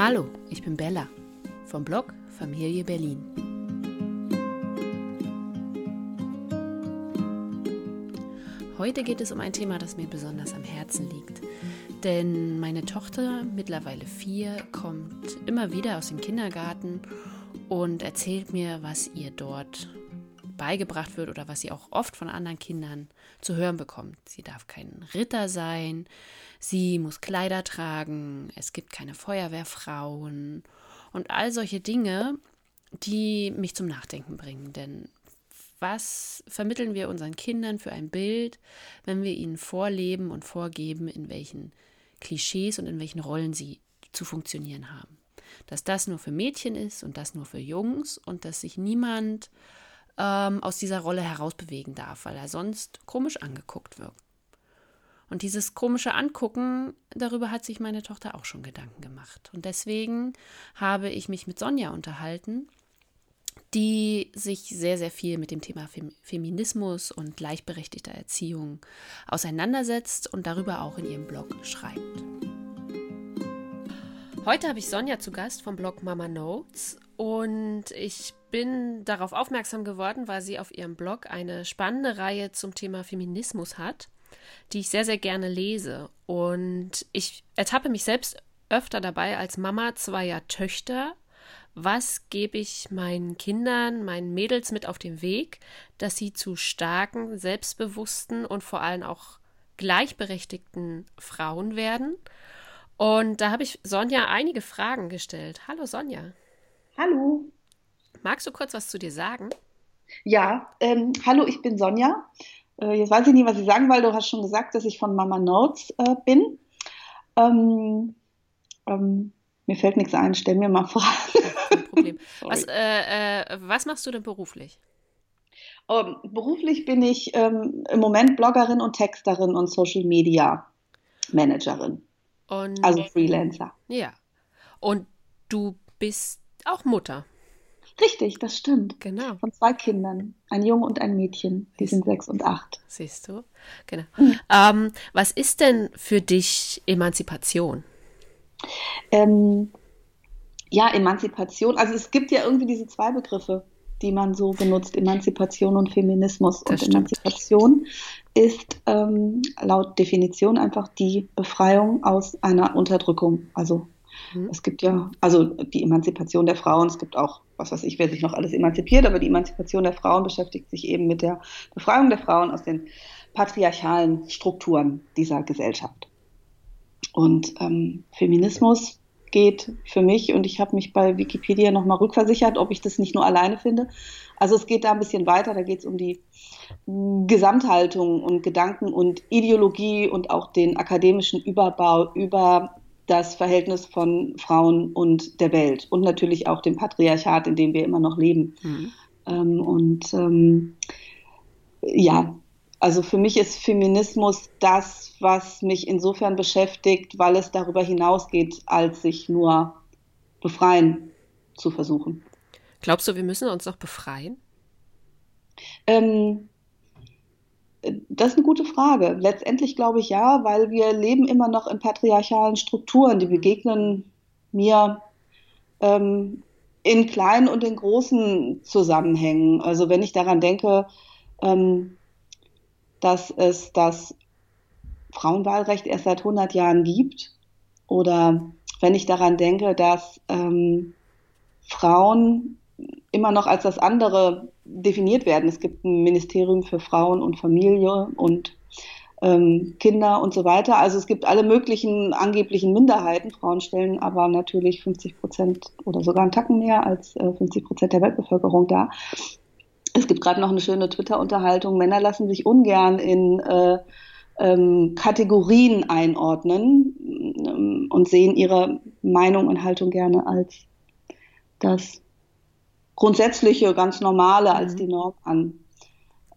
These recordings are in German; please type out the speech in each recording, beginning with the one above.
Hallo, ich bin Bella vom Blog Familie Berlin. Heute geht es um ein Thema, das mir besonders am Herzen liegt. Denn meine Tochter, mittlerweile vier, kommt immer wieder aus dem Kindergarten und erzählt mir, was ihr dort beigebracht wird oder was sie auch oft von anderen Kindern zu hören bekommt. Sie darf kein Ritter sein, sie muss Kleider tragen, es gibt keine Feuerwehrfrauen und all solche Dinge, die mich zum Nachdenken bringen. Denn was vermitteln wir unseren Kindern für ein Bild, wenn wir ihnen vorleben und vorgeben, in welchen Klischees und in welchen Rollen sie zu funktionieren haben? Dass das nur für Mädchen ist und das nur für Jungs und dass sich niemand ähm, aus dieser Rolle herausbewegen darf, weil er sonst komisch angeguckt wird. Und dieses komische Angucken, darüber hat sich meine Tochter auch schon Gedanken gemacht. Und deswegen habe ich mich mit Sonja unterhalten, die sich sehr, sehr viel mit dem Thema Feminismus und gleichberechtigter Erziehung auseinandersetzt und darüber auch in ihrem Blog schreibt. Heute habe ich Sonja zu Gast vom Blog Mama Notes und ich bin darauf aufmerksam geworden, weil sie auf ihrem Blog eine spannende Reihe zum Thema Feminismus hat die ich sehr, sehr gerne lese. Und ich ertappe mich selbst öfter dabei als Mama zweier Töchter. Was gebe ich meinen Kindern, meinen Mädels mit auf den Weg, dass sie zu starken, selbstbewussten und vor allem auch gleichberechtigten Frauen werden? Und da habe ich Sonja einige Fragen gestellt. Hallo Sonja. Hallo. Magst du kurz was zu dir sagen? Ja, ähm, hallo, ich bin Sonja. Äh, jetzt weiß ich nicht, was ich sagen will. Du hast schon gesagt, dass ich von Mama Notes äh, bin. Ähm, ähm, mir fällt nichts ein. Stell mir mal Fragen. Kein Problem. was, äh, äh, was machst du denn beruflich? Um, ähm, beruflich bin ich ähm, im Moment Bloggerin und Texterin und Social Media Managerin. Und, also Freelancer. Ja. Und du bist auch Mutter. Richtig, das stimmt. Genau. Von zwei Kindern, ein Junge und ein Mädchen. Die sind sechs und acht. Siehst du? Genau. Mhm. Ähm, was ist denn für dich Emanzipation? Ähm, ja, Emanzipation. Also es gibt ja irgendwie diese zwei Begriffe, die man so benutzt: Emanzipation und Feminismus. Das und stimmt. Emanzipation ist ähm, laut Definition einfach die Befreiung aus einer Unterdrückung. Also Mhm. Es gibt ja, also die Emanzipation der Frauen, es gibt auch, was weiß ich, wer sich noch alles emanzipiert, aber die Emanzipation der Frauen beschäftigt sich eben mit der Befreiung der Frauen aus den patriarchalen Strukturen dieser Gesellschaft. Und ähm, Feminismus geht für mich, und ich habe mich bei Wikipedia nochmal rückversichert, ob ich das nicht nur alleine finde. Also es geht da ein bisschen weiter, da geht es um die Gesamthaltung und Gedanken und Ideologie und auch den akademischen Überbau über das Verhältnis von Frauen und der Welt und natürlich auch dem Patriarchat, in dem wir immer noch leben. Mhm. Ähm, und ähm, ja, also für mich ist Feminismus das, was mich insofern beschäftigt, weil es darüber hinausgeht, als sich nur befreien zu versuchen. Glaubst du, wir müssen uns noch befreien? Ähm, das ist eine gute Frage. Letztendlich glaube ich ja, weil wir leben immer noch in patriarchalen Strukturen, die begegnen mir ähm, in kleinen und in großen Zusammenhängen. Also wenn ich daran denke, ähm, dass es das Frauenwahlrecht erst seit 100 Jahren gibt, oder wenn ich daran denke, dass ähm, Frauen immer noch als das andere definiert werden. Es gibt ein Ministerium für Frauen und Familie und ähm, Kinder und so weiter. Also es gibt alle möglichen angeblichen Minderheiten. Frauen stellen aber natürlich 50 Prozent oder sogar einen Tacken mehr als äh, 50 Prozent der Weltbevölkerung dar. Es gibt gerade noch eine schöne Twitter-Unterhaltung. Männer lassen sich ungern in äh, ähm, Kategorien einordnen ähm, und sehen ihre Meinung und Haltung gerne als das grundsätzliche, ganz normale als mhm. die Norm an.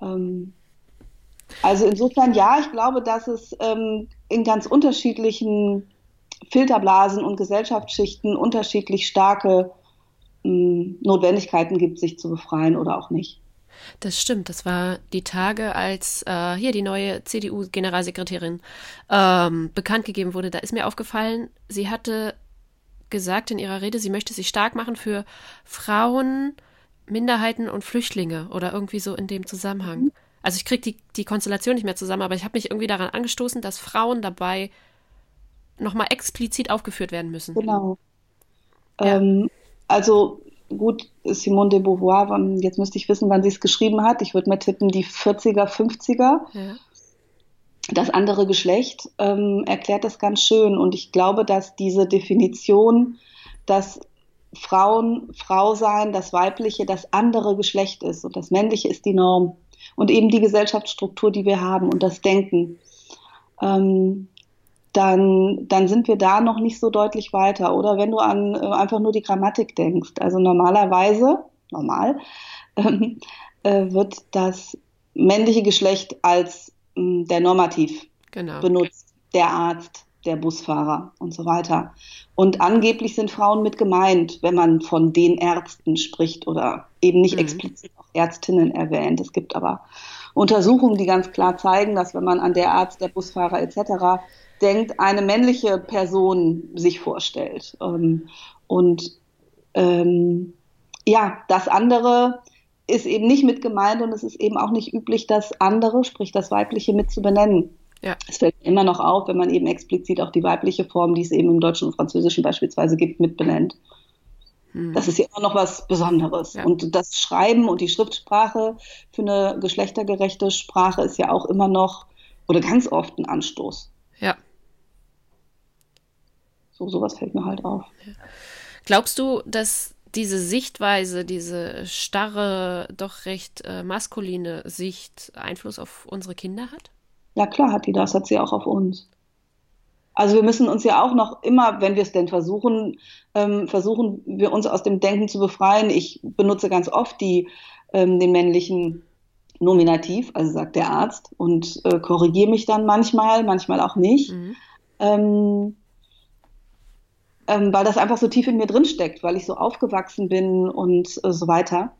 Ähm, also insofern ja, ich glaube, dass es ähm, in ganz unterschiedlichen Filterblasen und Gesellschaftsschichten unterschiedlich starke ähm, Notwendigkeiten gibt, sich zu befreien oder auch nicht. Das stimmt. Das war die Tage, als äh, hier die neue CDU-Generalsekretärin ähm, bekannt gegeben wurde. Da ist mir aufgefallen, sie hatte gesagt in ihrer Rede, sie möchte sich stark machen für Frauen, Minderheiten und Flüchtlinge oder irgendwie so in dem Zusammenhang. Also ich kriege die, die Konstellation nicht mehr zusammen, aber ich habe mich irgendwie daran angestoßen, dass Frauen dabei nochmal explizit aufgeführt werden müssen. Genau. Ja. Ähm, also gut, Simone de Beauvoir, jetzt müsste ich wissen, wann sie es geschrieben hat. Ich würde mal tippen, die 40er, 50er. Ja. Das andere Geschlecht ähm, erklärt das ganz schön. Und ich glaube, dass diese Definition, dass Frauen Frau sein, das weibliche, das andere Geschlecht ist und das männliche ist die Norm. Und eben die Gesellschaftsstruktur, die wir haben und das Denken. Ähm, dann, dann sind wir da noch nicht so deutlich weiter. Oder wenn du an äh, einfach nur die Grammatik denkst. Also normalerweise, normal, ähm, äh, wird das männliche Geschlecht als äh, der Normativ genau. benutzt. Der Arzt, der Busfahrer und so weiter. Und angeblich sind Frauen mit gemeint, wenn man von den Ärzten spricht oder eben nicht mhm. explizit auch Ärztinnen erwähnt. Es gibt aber Untersuchungen, die ganz klar zeigen, dass wenn man an der Arzt, der Busfahrer etc denkt, eine männliche Person sich vorstellt. Ähm, und ähm, ja, das andere ist eben nicht mit gemeint und es ist eben auch nicht üblich, das andere, sprich das Weibliche, mit zu benennen. Ja. Es fällt immer noch auf, wenn man eben explizit auch die weibliche Form, die es eben im Deutschen und Französischen beispielsweise gibt, mit benennt. Hm. Das ist ja immer noch was Besonderes. Ja. Und das Schreiben und die Schriftsprache für eine geschlechtergerechte Sprache ist ja auch immer noch oder ganz oft ein Anstoß. So, sowas fällt mir halt auf. Glaubst du, dass diese Sichtweise, diese starre, doch recht äh, maskuline Sicht Einfluss auf unsere Kinder hat? Ja, klar hat die das, hat sie auch auf uns. Also wir müssen uns ja auch noch immer, wenn wir es denn versuchen, ähm, versuchen wir uns aus dem Denken zu befreien. Ich benutze ganz oft die, ähm, den männlichen Nominativ, also sagt der Arzt, und äh, korrigiere mich dann manchmal, manchmal auch nicht. Mhm. Ähm, ähm, weil das einfach so tief in mir drin steckt, weil ich so aufgewachsen bin und äh, so weiter.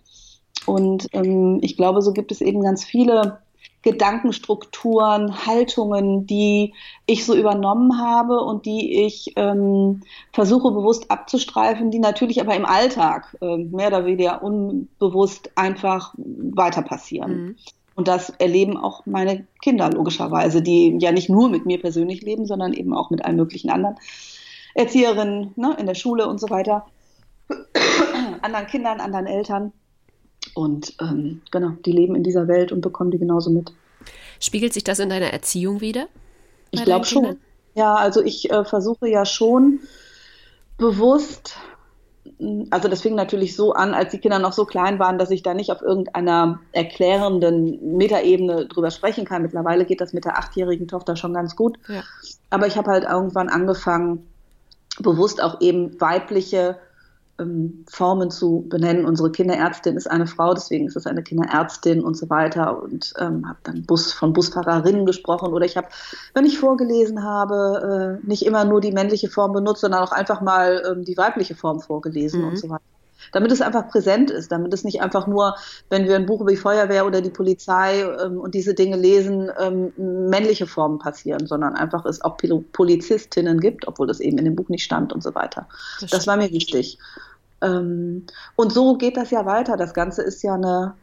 Und ähm, ich glaube, so gibt es eben ganz viele Gedankenstrukturen, Haltungen, die ich so übernommen habe und die ich ähm, versuche bewusst abzustreifen, die natürlich aber im Alltag äh, mehr oder weniger unbewusst einfach weiter passieren. Mhm. Und das erleben auch meine Kinder logischerweise, die ja nicht nur mit mir persönlich leben, sondern eben auch mit allen möglichen anderen. Erzieherinnen ne, in der Schule und so weiter, anderen Kindern, anderen Eltern. Und ähm, genau, die leben in dieser Welt und bekommen die genauso mit. Spiegelt sich das in deiner Erziehung wieder? Ich glaube schon. Ja, also ich äh, versuche ja schon bewusst, also das fing natürlich so an, als die Kinder noch so klein waren, dass ich da nicht auf irgendeiner erklärenden Metaebene drüber sprechen kann. Mittlerweile geht das mit der achtjährigen Tochter schon ganz gut. Ja. Aber ich habe halt irgendwann angefangen, bewusst auch eben weibliche ähm, Formen zu benennen. Unsere Kinderärztin ist eine Frau, deswegen ist es eine Kinderärztin und so weiter. Und ähm, habe dann Bus von Busfahrerinnen gesprochen oder ich habe, wenn ich vorgelesen habe, äh, nicht immer nur die männliche Form benutzt, sondern auch einfach mal ähm, die weibliche Form vorgelesen mhm. und so weiter damit es einfach präsent ist, damit es nicht einfach nur, wenn wir ein Buch über die Feuerwehr oder die Polizei ähm, und diese Dinge lesen, ähm, männliche Formen passieren, sondern einfach es auch Polizistinnen gibt, obwohl das eben in dem Buch nicht stand und so weiter. Das, das war mir wichtig. Ähm, und so geht das ja weiter. Das Ganze ist ja eine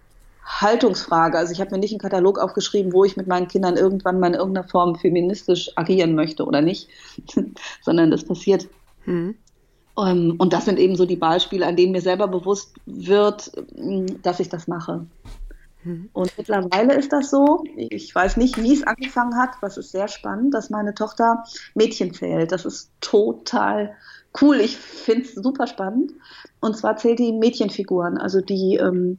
Haltungsfrage. Also ich habe mir nicht einen Katalog aufgeschrieben, wo ich mit meinen Kindern irgendwann mal in irgendeiner Form feministisch agieren möchte oder nicht, sondern das passiert. Hm. Ähm, und das sind eben so die Beispiele, an denen mir selber bewusst wird, mm, dass ich das mache. Mhm. Und mittlerweile ist das so, ich weiß nicht, wie es angefangen hat, was ist sehr spannend, dass meine Tochter Mädchen zählt. Das ist total cool. Ich finde es super spannend. Und zwar zählt die Mädchenfiguren. Also die, ähm,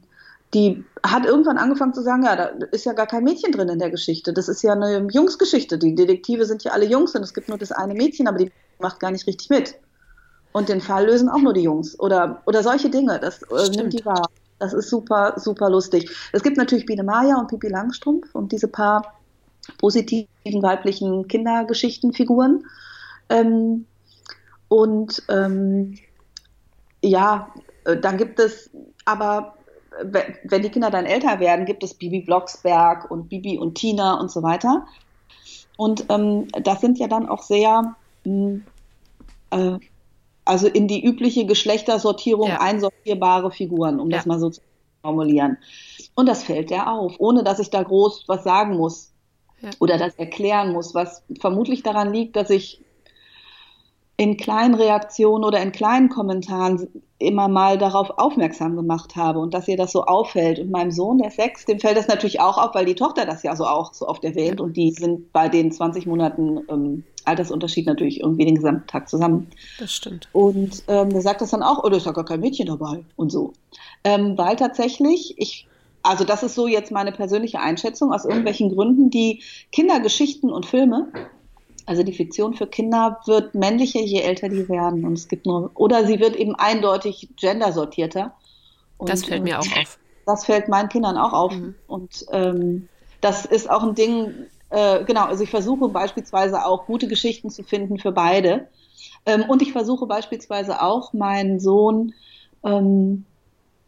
die hat irgendwann angefangen zu sagen, ja, da ist ja gar kein Mädchen drin in der Geschichte. Das ist ja eine Jungsgeschichte. Die Detektive sind ja alle Jungs und es gibt nur das eine Mädchen, aber die macht gar nicht richtig mit. Und den Fall lösen auch nur die Jungs. Oder, oder solche Dinge. Das äh, nimmt die wahr. Das ist super, super lustig. Es gibt natürlich Biene Maya und Pipi Langstrumpf und diese paar positiven weiblichen Kindergeschichtenfiguren. Ähm, und ähm, ja, äh, dann gibt es aber, wenn die Kinder dann älter werden, gibt es Bibi Blocksberg und Bibi und Tina und so weiter. Und ähm, das sind ja dann auch sehr mh, hm, äh, also in die übliche Geschlechtersortierung ja. einsortierbare Figuren, um ja. das mal so zu formulieren. Und das fällt der auf, ohne dass ich da groß was sagen muss ja. oder das erklären muss, was vermutlich daran liegt, dass ich in kleinen Reaktionen oder in kleinen Kommentaren immer mal darauf aufmerksam gemacht habe und dass ihr das so auffällt. Und meinem Sohn, der sechs, dem fällt das natürlich auch auf, weil die Tochter das ja so auch so oft erwähnt und die sind bei den 20 Monaten ähm, Altersunterschied natürlich irgendwie den gesamten Tag zusammen. Das stimmt. Und ähm, der sagt das dann auch, oh, da ist ja gar kein Mädchen dabei und so. Ähm, weil tatsächlich, ich, also das ist so jetzt meine persönliche Einschätzung, aus irgendwelchen Gründen, die Kindergeschichten und Filme also die Fiktion für Kinder wird männlicher, je älter die werden. Und es gibt nur, oder sie wird eben eindeutig gendersortierter. Und, das fällt mir auch äh, auf. Das fällt meinen Kindern auch auf. Mhm. Und ähm, das ist auch ein Ding, äh, genau, also ich versuche beispielsweise auch gute Geschichten zu finden für beide. Ähm, und ich versuche beispielsweise auch meinen Sohn ähm,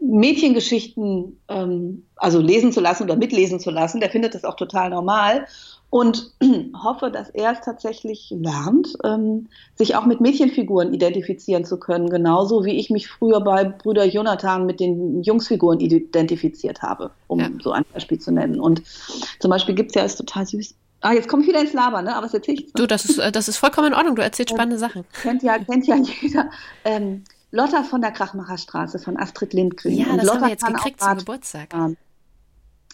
Mädchengeschichten ähm, also lesen zu lassen oder mitlesen zu lassen. Der findet das auch total normal und hoffe, dass er es tatsächlich lernt, ähm, sich auch mit Mädchenfiguren identifizieren zu können, genauso wie ich mich früher bei Brüder Jonathan mit den Jungsfiguren identifiziert habe, um ja. so ein Beispiel zu nennen. Und zum Beispiel gibt es ja, ist total süß. Ah, jetzt komme ich wieder ins Labern, ne? aber es erzähle ich. Du, das ist, äh, das ist vollkommen in Ordnung, du erzählst spannende Sachen. Kennt ja, kennt ja jeder. Ähm, Lotta von der Krachmacherstraße von Astrid Lindgren. Ja, das Lotta haben wir jetzt gekriegt zum Geburtstag. Fahren.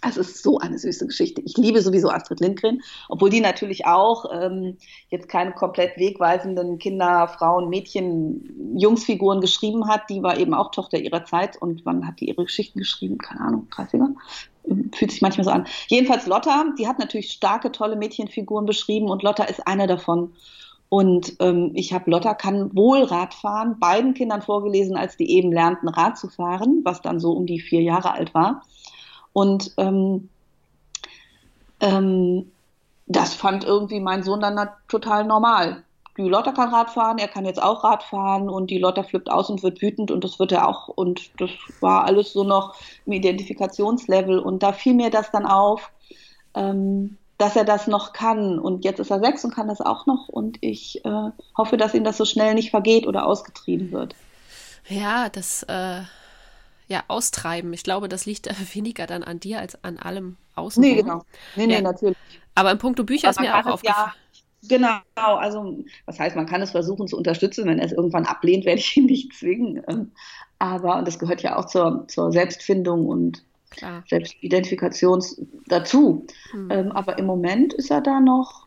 Es ist so eine süße Geschichte. Ich liebe sowieso Astrid Lindgren, obwohl die natürlich auch ähm, jetzt keine komplett wegweisenden Kinder, Frauen, Mädchen, Jungsfiguren geschrieben hat. Die war eben auch Tochter ihrer Zeit. Und wann hat die ihre Geschichten geschrieben? Keine Ahnung, 30er? Fühlt sich manchmal so an. Jedenfalls Lotta, die hat natürlich starke, tolle Mädchenfiguren beschrieben und Lotta ist eine davon. Und ähm, ich habe Lotta kann wohl Rad fahren, beiden Kindern vorgelesen, als die eben lernten, Rad zu fahren, was dann so um die vier Jahre alt war. Und ähm, ähm, das fand irgendwie mein Sohn dann total normal. Die Lotta kann Rad fahren, er kann jetzt auch Rad fahren und die Lotta flippt aus und wird wütend und das wird er auch. Und das war alles so noch im Identifikationslevel. Und da fiel mir das dann auf, ähm, dass er das noch kann. Und jetzt ist er sechs und kann das auch noch. Und ich äh, hoffe, dass ihm das so schnell nicht vergeht oder ausgetrieben wird. Ja, das äh, ja, austreiben. Ich glaube, das liegt weniger dann an dir als an allem außen. Nee, genau. Nee, nee, ja. natürlich. Aber in puncto Bücher ist mir auch aufgefallen. Ja, genau, also was heißt, man kann es versuchen zu unterstützen, wenn er es irgendwann ablehnt, werde ich ihn nicht zwingen. Ähm, aber, und das gehört ja auch zur, zur Selbstfindung und Klar. Selbstidentifikation dazu. Hm. Ähm, aber im Moment ist er da noch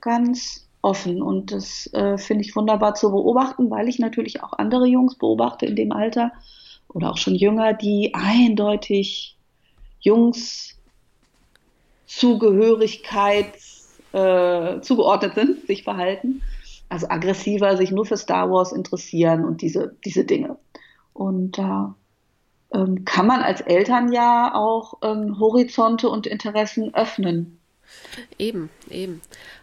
ganz offen und das äh, finde ich wunderbar zu beobachten, weil ich natürlich auch andere Jungs beobachte in dem Alter, oder auch schon jünger, die eindeutig Jungs Zugehörigkeit äh, zugeordnet sind, sich verhalten. Also aggressiver, sich nur für Star Wars interessieren und diese, diese Dinge. Und da ähm, kann man als Eltern ja auch ähm, Horizonte und Interessen öffnen. Eben, eben.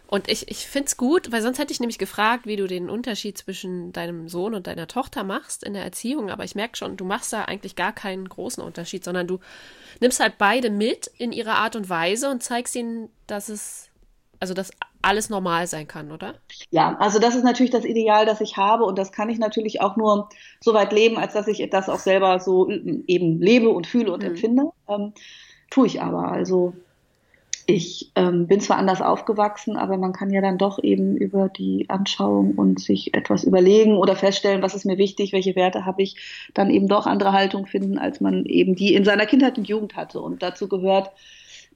Und ich, ich finde es gut, weil sonst hätte ich nämlich gefragt, wie du den Unterschied zwischen deinem Sohn und deiner Tochter machst in der Erziehung. Aber ich merke schon, du machst da eigentlich gar keinen großen Unterschied, sondern du nimmst halt beide mit in ihrer Art und Weise und zeigst ihnen, dass es, also dass alles normal sein kann, oder? Ja, also das ist natürlich das Ideal, das ich habe und das kann ich natürlich auch nur so weit leben, als dass ich das auch selber so eben lebe und fühle und mhm. empfinde. Ähm, tue ich aber. Also ich ähm, bin zwar anders aufgewachsen, aber man kann ja dann doch eben über die Anschauung und sich etwas überlegen oder feststellen, was ist mir wichtig, welche Werte habe ich, dann eben doch andere Haltung finden, als man eben die in seiner Kindheit und Jugend hatte. Und dazu gehört,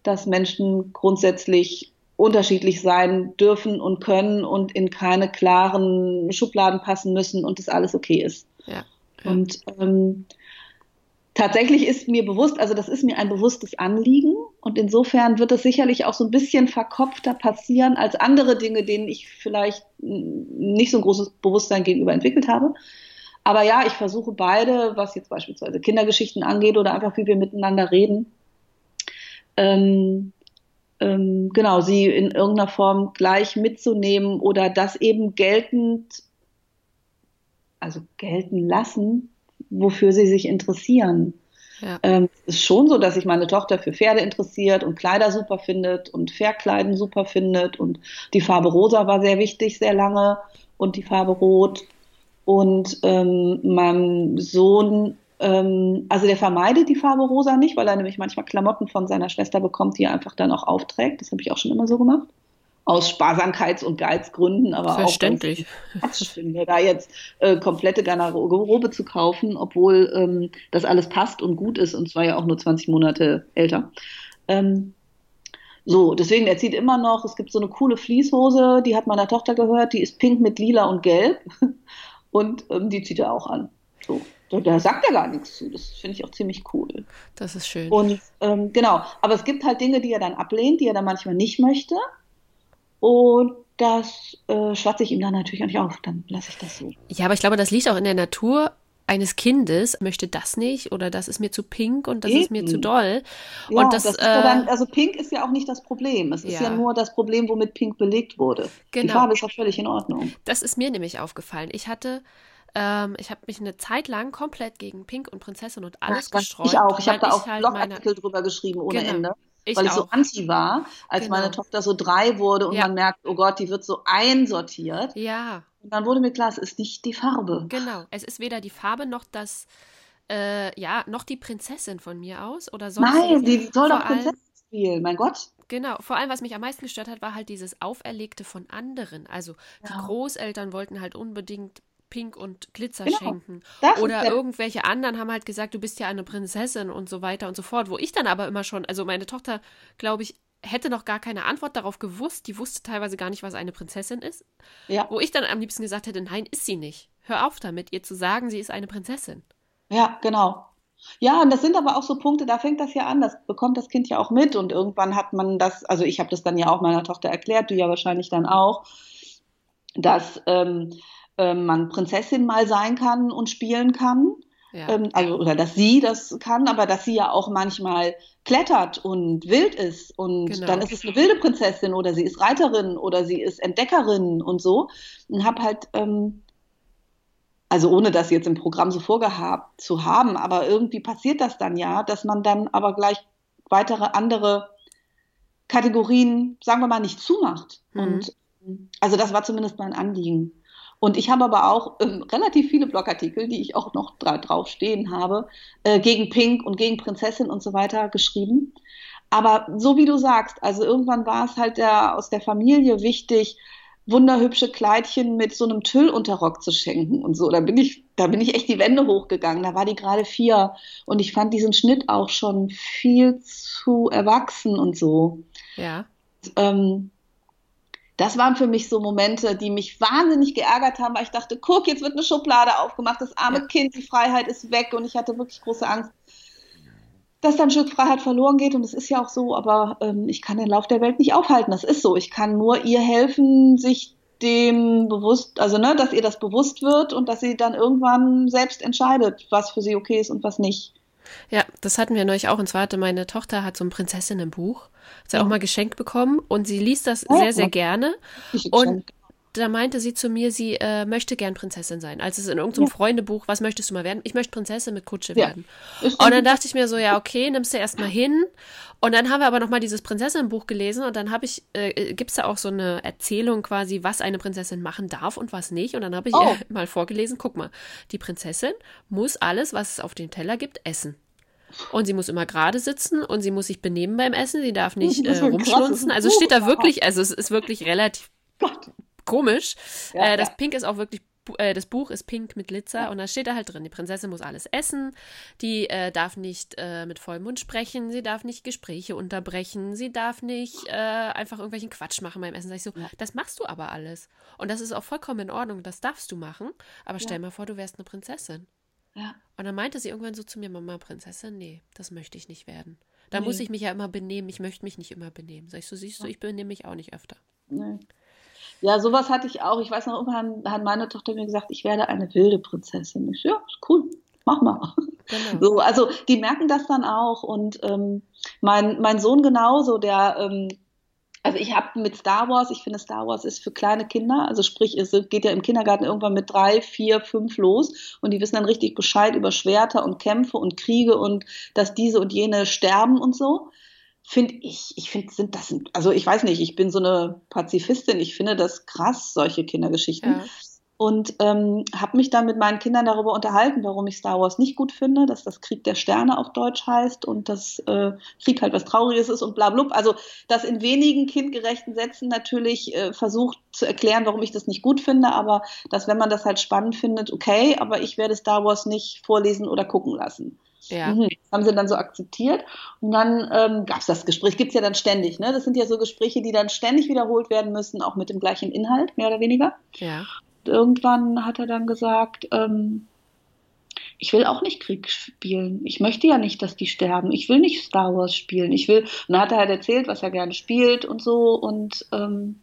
dass Menschen grundsätzlich unterschiedlich sein dürfen und können und in keine klaren Schubladen passen müssen und das alles okay ist. Ja. Und ähm, tatsächlich ist mir bewusst, also das ist mir ein bewusstes Anliegen und insofern wird es sicherlich auch so ein bisschen verkopfter passieren als andere Dinge, denen ich vielleicht nicht so ein großes Bewusstsein gegenüber entwickelt habe. Aber ja, ich versuche beide, was jetzt beispielsweise Kindergeschichten angeht oder einfach wie wir miteinander reden, ähm, ähm, genau, sie in irgendeiner Form gleich mitzunehmen oder das eben geltend, also gelten lassen, wofür sie sich interessieren. Ja. Ähm, es ist schon so, dass sich meine Tochter für Pferde interessiert und Kleider super findet und Verkleiden super findet und die Farbe rosa war sehr wichtig, sehr lange und die Farbe rot. Und ähm, meinem Sohn, ähm, also der vermeidet die Farbe rosa nicht, weil er nämlich manchmal Klamotten von seiner Schwester bekommt, die er einfach dann auch aufträgt. Das habe ich auch schon immer so gemacht aus Sparsamkeits- und Geizgründen, aber Verständlich. auch finde, da jetzt äh, komplette Garderobe zu kaufen, obwohl ähm, das alles passt und gut ist und zwar ja auch nur 20 Monate älter. Ähm, so, deswegen, er zieht immer noch, es gibt so eine coole Fließhose, die hat meiner Tochter gehört, die ist pink mit lila und gelb und ähm, die zieht er auch an. So. Da, da sagt er gar nichts zu. Das finde ich auch ziemlich cool. Das ist schön. Und ähm, genau, aber es gibt halt Dinge, die er dann ablehnt, die er dann manchmal nicht möchte. Und das äh, schwatze ich ihm dann natürlich auch nicht auf. Dann lasse ich das so. Ja, aber ich glaube, das liegt auch in der Natur eines Kindes möchte das nicht oder das ist mir zu pink und das Eben. ist mir zu doll. Ja, und das, das äh, ja dann, also pink ist ja auch nicht das Problem. Es ist ja. ja nur das Problem, womit pink belegt wurde. Genau. Die Farbe ist auch völlig in Ordnung. Das ist mir nämlich aufgefallen. Ich hatte ähm, ich habe mich eine Zeit lang komplett gegen Pink und Prinzessin und alles Ach, gestreut. Ich auch. Ich habe da auch halt Blogartikel meine... drüber geschrieben ohne genau. Ende. Ich weil ich so anti war, als genau. meine Tochter so drei wurde und ja. man merkt, oh Gott, die wird so einsortiert. Ja. Und dann wurde mir klar, es ist nicht die Farbe. Genau, es ist weder die Farbe noch das, äh, ja, noch die Prinzessin von mir aus oder sonst. Nein, die soll doch Prinzessin spielen, mein Gott. Genau, vor allem, was mich am meisten gestört hat, war halt dieses Auferlegte von anderen. Also die ja. Großeltern wollten halt unbedingt Pink und Glitzer genau. schenken. Oder irgendwelche anderen haben halt gesagt, du bist ja eine Prinzessin und so weiter und so fort. Wo ich dann aber immer schon, also meine Tochter, glaube ich, hätte noch gar keine Antwort darauf gewusst. Die wusste teilweise gar nicht, was eine Prinzessin ist. Ja. Wo ich dann am liebsten gesagt hätte, nein, ist sie nicht. Hör auf damit, ihr zu sagen, sie ist eine Prinzessin. Ja, genau. Ja, und das sind aber auch so Punkte, da fängt das ja an, das bekommt das Kind ja auch mit und irgendwann hat man das, also ich habe das dann ja auch meiner Tochter erklärt, du ja wahrscheinlich dann auch, dass ähm, äh, man Prinzessin mal sein kann und spielen kann. Ja. Ähm, also, oder dass sie das kann, aber dass sie ja auch manchmal klettert und wild ist. Und genau. dann ist es eine wilde Prinzessin oder sie ist Reiterin oder sie ist Entdeckerin und so. Und habe halt, ähm, also ohne das jetzt im Programm so vorgehabt zu haben, aber irgendwie passiert das dann ja, dass man dann aber gleich weitere andere Kategorien, sagen wir mal, nicht zumacht. Mhm. Und also das war zumindest mein Anliegen. Und ich habe aber auch ähm, relativ viele Blogartikel, die ich auch noch dra drauf stehen habe, äh, gegen Pink und gegen Prinzessin und so weiter geschrieben. Aber so wie du sagst, also irgendwann war es halt der, aus der Familie wichtig, wunderhübsche Kleidchen mit so einem Tüllunterrock zu schenken und so. Da bin ich, da bin ich echt die Wände hochgegangen. Da war die gerade vier und ich fand diesen Schnitt auch schon viel zu erwachsen und so. Ja. Und, ähm, das waren für mich so Momente, die mich wahnsinnig geärgert haben, weil ich dachte, guck, jetzt wird eine Schublade aufgemacht, das arme ja. Kind, die Freiheit ist weg und ich hatte wirklich große Angst, dass dann ein Stück Freiheit verloren geht und es ist ja auch so, aber ähm, ich kann den Lauf der Welt nicht aufhalten, das ist so. Ich kann nur ihr helfen, sich dem bewusst, also ne, dass ihr das bewusst wird und dass sie dann irgendwann selbst entscheidet, was für sie okay ist und was nicht. Ja, das hatten wir neulich auch. Und zwar hatte meine Tochter hat so ein Prinzessinnenbuch, hat sie ja. auch mal geschenkt bekommen und sie liest das ja, sehr, sehr gerne. Und da meinte sie zu mir, sie äh, möchte gern Prinzessin sein. Als es in irgendeinem ja. Freundebuch, was möchtest du mal werden? Ich möchte Prinzessin mit Kutsche ja. werden. Und dann dachte ich mir so, ja, okay, nimmst du erstmal hin. Und dann haben wir aber nochmal dieses Prinzessinnenbuch gelesen und dann habe ich, äh, äh gibt es da auch so eine Erzählung quasi, was eine Prinzessin machen darf und was nicht. Und dann habe ich oh. ihr mal vorgelesen, guck mal, die Prinzessin muss alles, was es auf dem Teller gibt, essen. Und sie muss immer gerade sitzen und sie muss sich benehmen beim Essen. Sie darf nicht äh, rumschlunzen. Also steht da wirklich, also es ist wirklich relativ Gott. Komisch. Ja, äh, das ja. Pink ist auch wirklich, äh, das Buch ist pink mit Glitzer ja. und da steht da halt drin, die Prinzessin muss alles essen. Die äh, darf nicht äh, mit vollem Mund sprechen. Sie darf nicht Gespräche unterbrechen. Sie darf nicht äh, einfach irgendwelchen Quatsch machen beim Essen. Sag ich so, das machst du aber alles. Und das ist auch vollkommen in Ordnung. Das darfst du machen. Aber stell mal vor, du wärst eine Prinzessin. Ja. Und dann meinte sie irgendwann so zu mir, Mama, Prinzessin, nee, das möchte ich nicht werden. Da nee. muss ich mich ja immer benehmen. Ich möchte mich nicht immer benehmen. Sag ich so, siehst du, ich benehme mich auch nicht öfter. Nee. Ja, sowas hatte ich auch. Ich weiß noch, irgendwann hat meine Tochter mir gesagt, ich werde eine wilde Prinzessin. Ich ja, ist cool, mach mal. Genau. So, also die merken das dann auch. Und ähm, mein, mein Sohn genauso, der ähm, also ich habe mit Star Wars, ich finde Star Wars ist für kleine Kinder, also sprich, es geht ja im Kindergarten irgendwann mit drei, vier, fünf los und die wissen dann richtig Bescheid über Schwerter und Kämpfe und Kriege und dass diese und jene sterben und so. Finde ich, ich finde, sind das, also ich weiß nicht, ich bin so eine Pazifistin, ich finde das krass, solche Kindergeschichten. Ja. und ähm, habe mich dann mit meinen Kindern darüber unterhalten, warum ich Star Wars nicht gut finde, dass das Krieg der Sterne auf Deutsch heißt und dass äh, Krieg halt was Trauriges ist und bla bla. Also das in wenigen kindgerechten Sätzen natürlich äh, versucht zu erklären, warum ich das nicht gut finde, aber dass wenn man das halt spannend findet, okay, aber ich werde Star Wars nicht vorlesen oder gucken lassen. Ja. Mhm. Das haben sie dann so akzeptiert. Und dann ähm, gab es das Gespräch, gibt es ja dann ständig. Ne? Das sind ja so Gespräche, die dann ständig wiederholt werden müssen, auch mit dem gleichen Inhalt, mehr oder weniger. Ja. Irgendwann hat er dann gesagt, ähm, ich will auch nicht Krieg spielen. Ich möchte ja nicht, dass die sterben. Ich will nicht Star Wars spielen. Ich will. Und dann hat er halt erzählt, was er gerne spielt und so. Und ähm,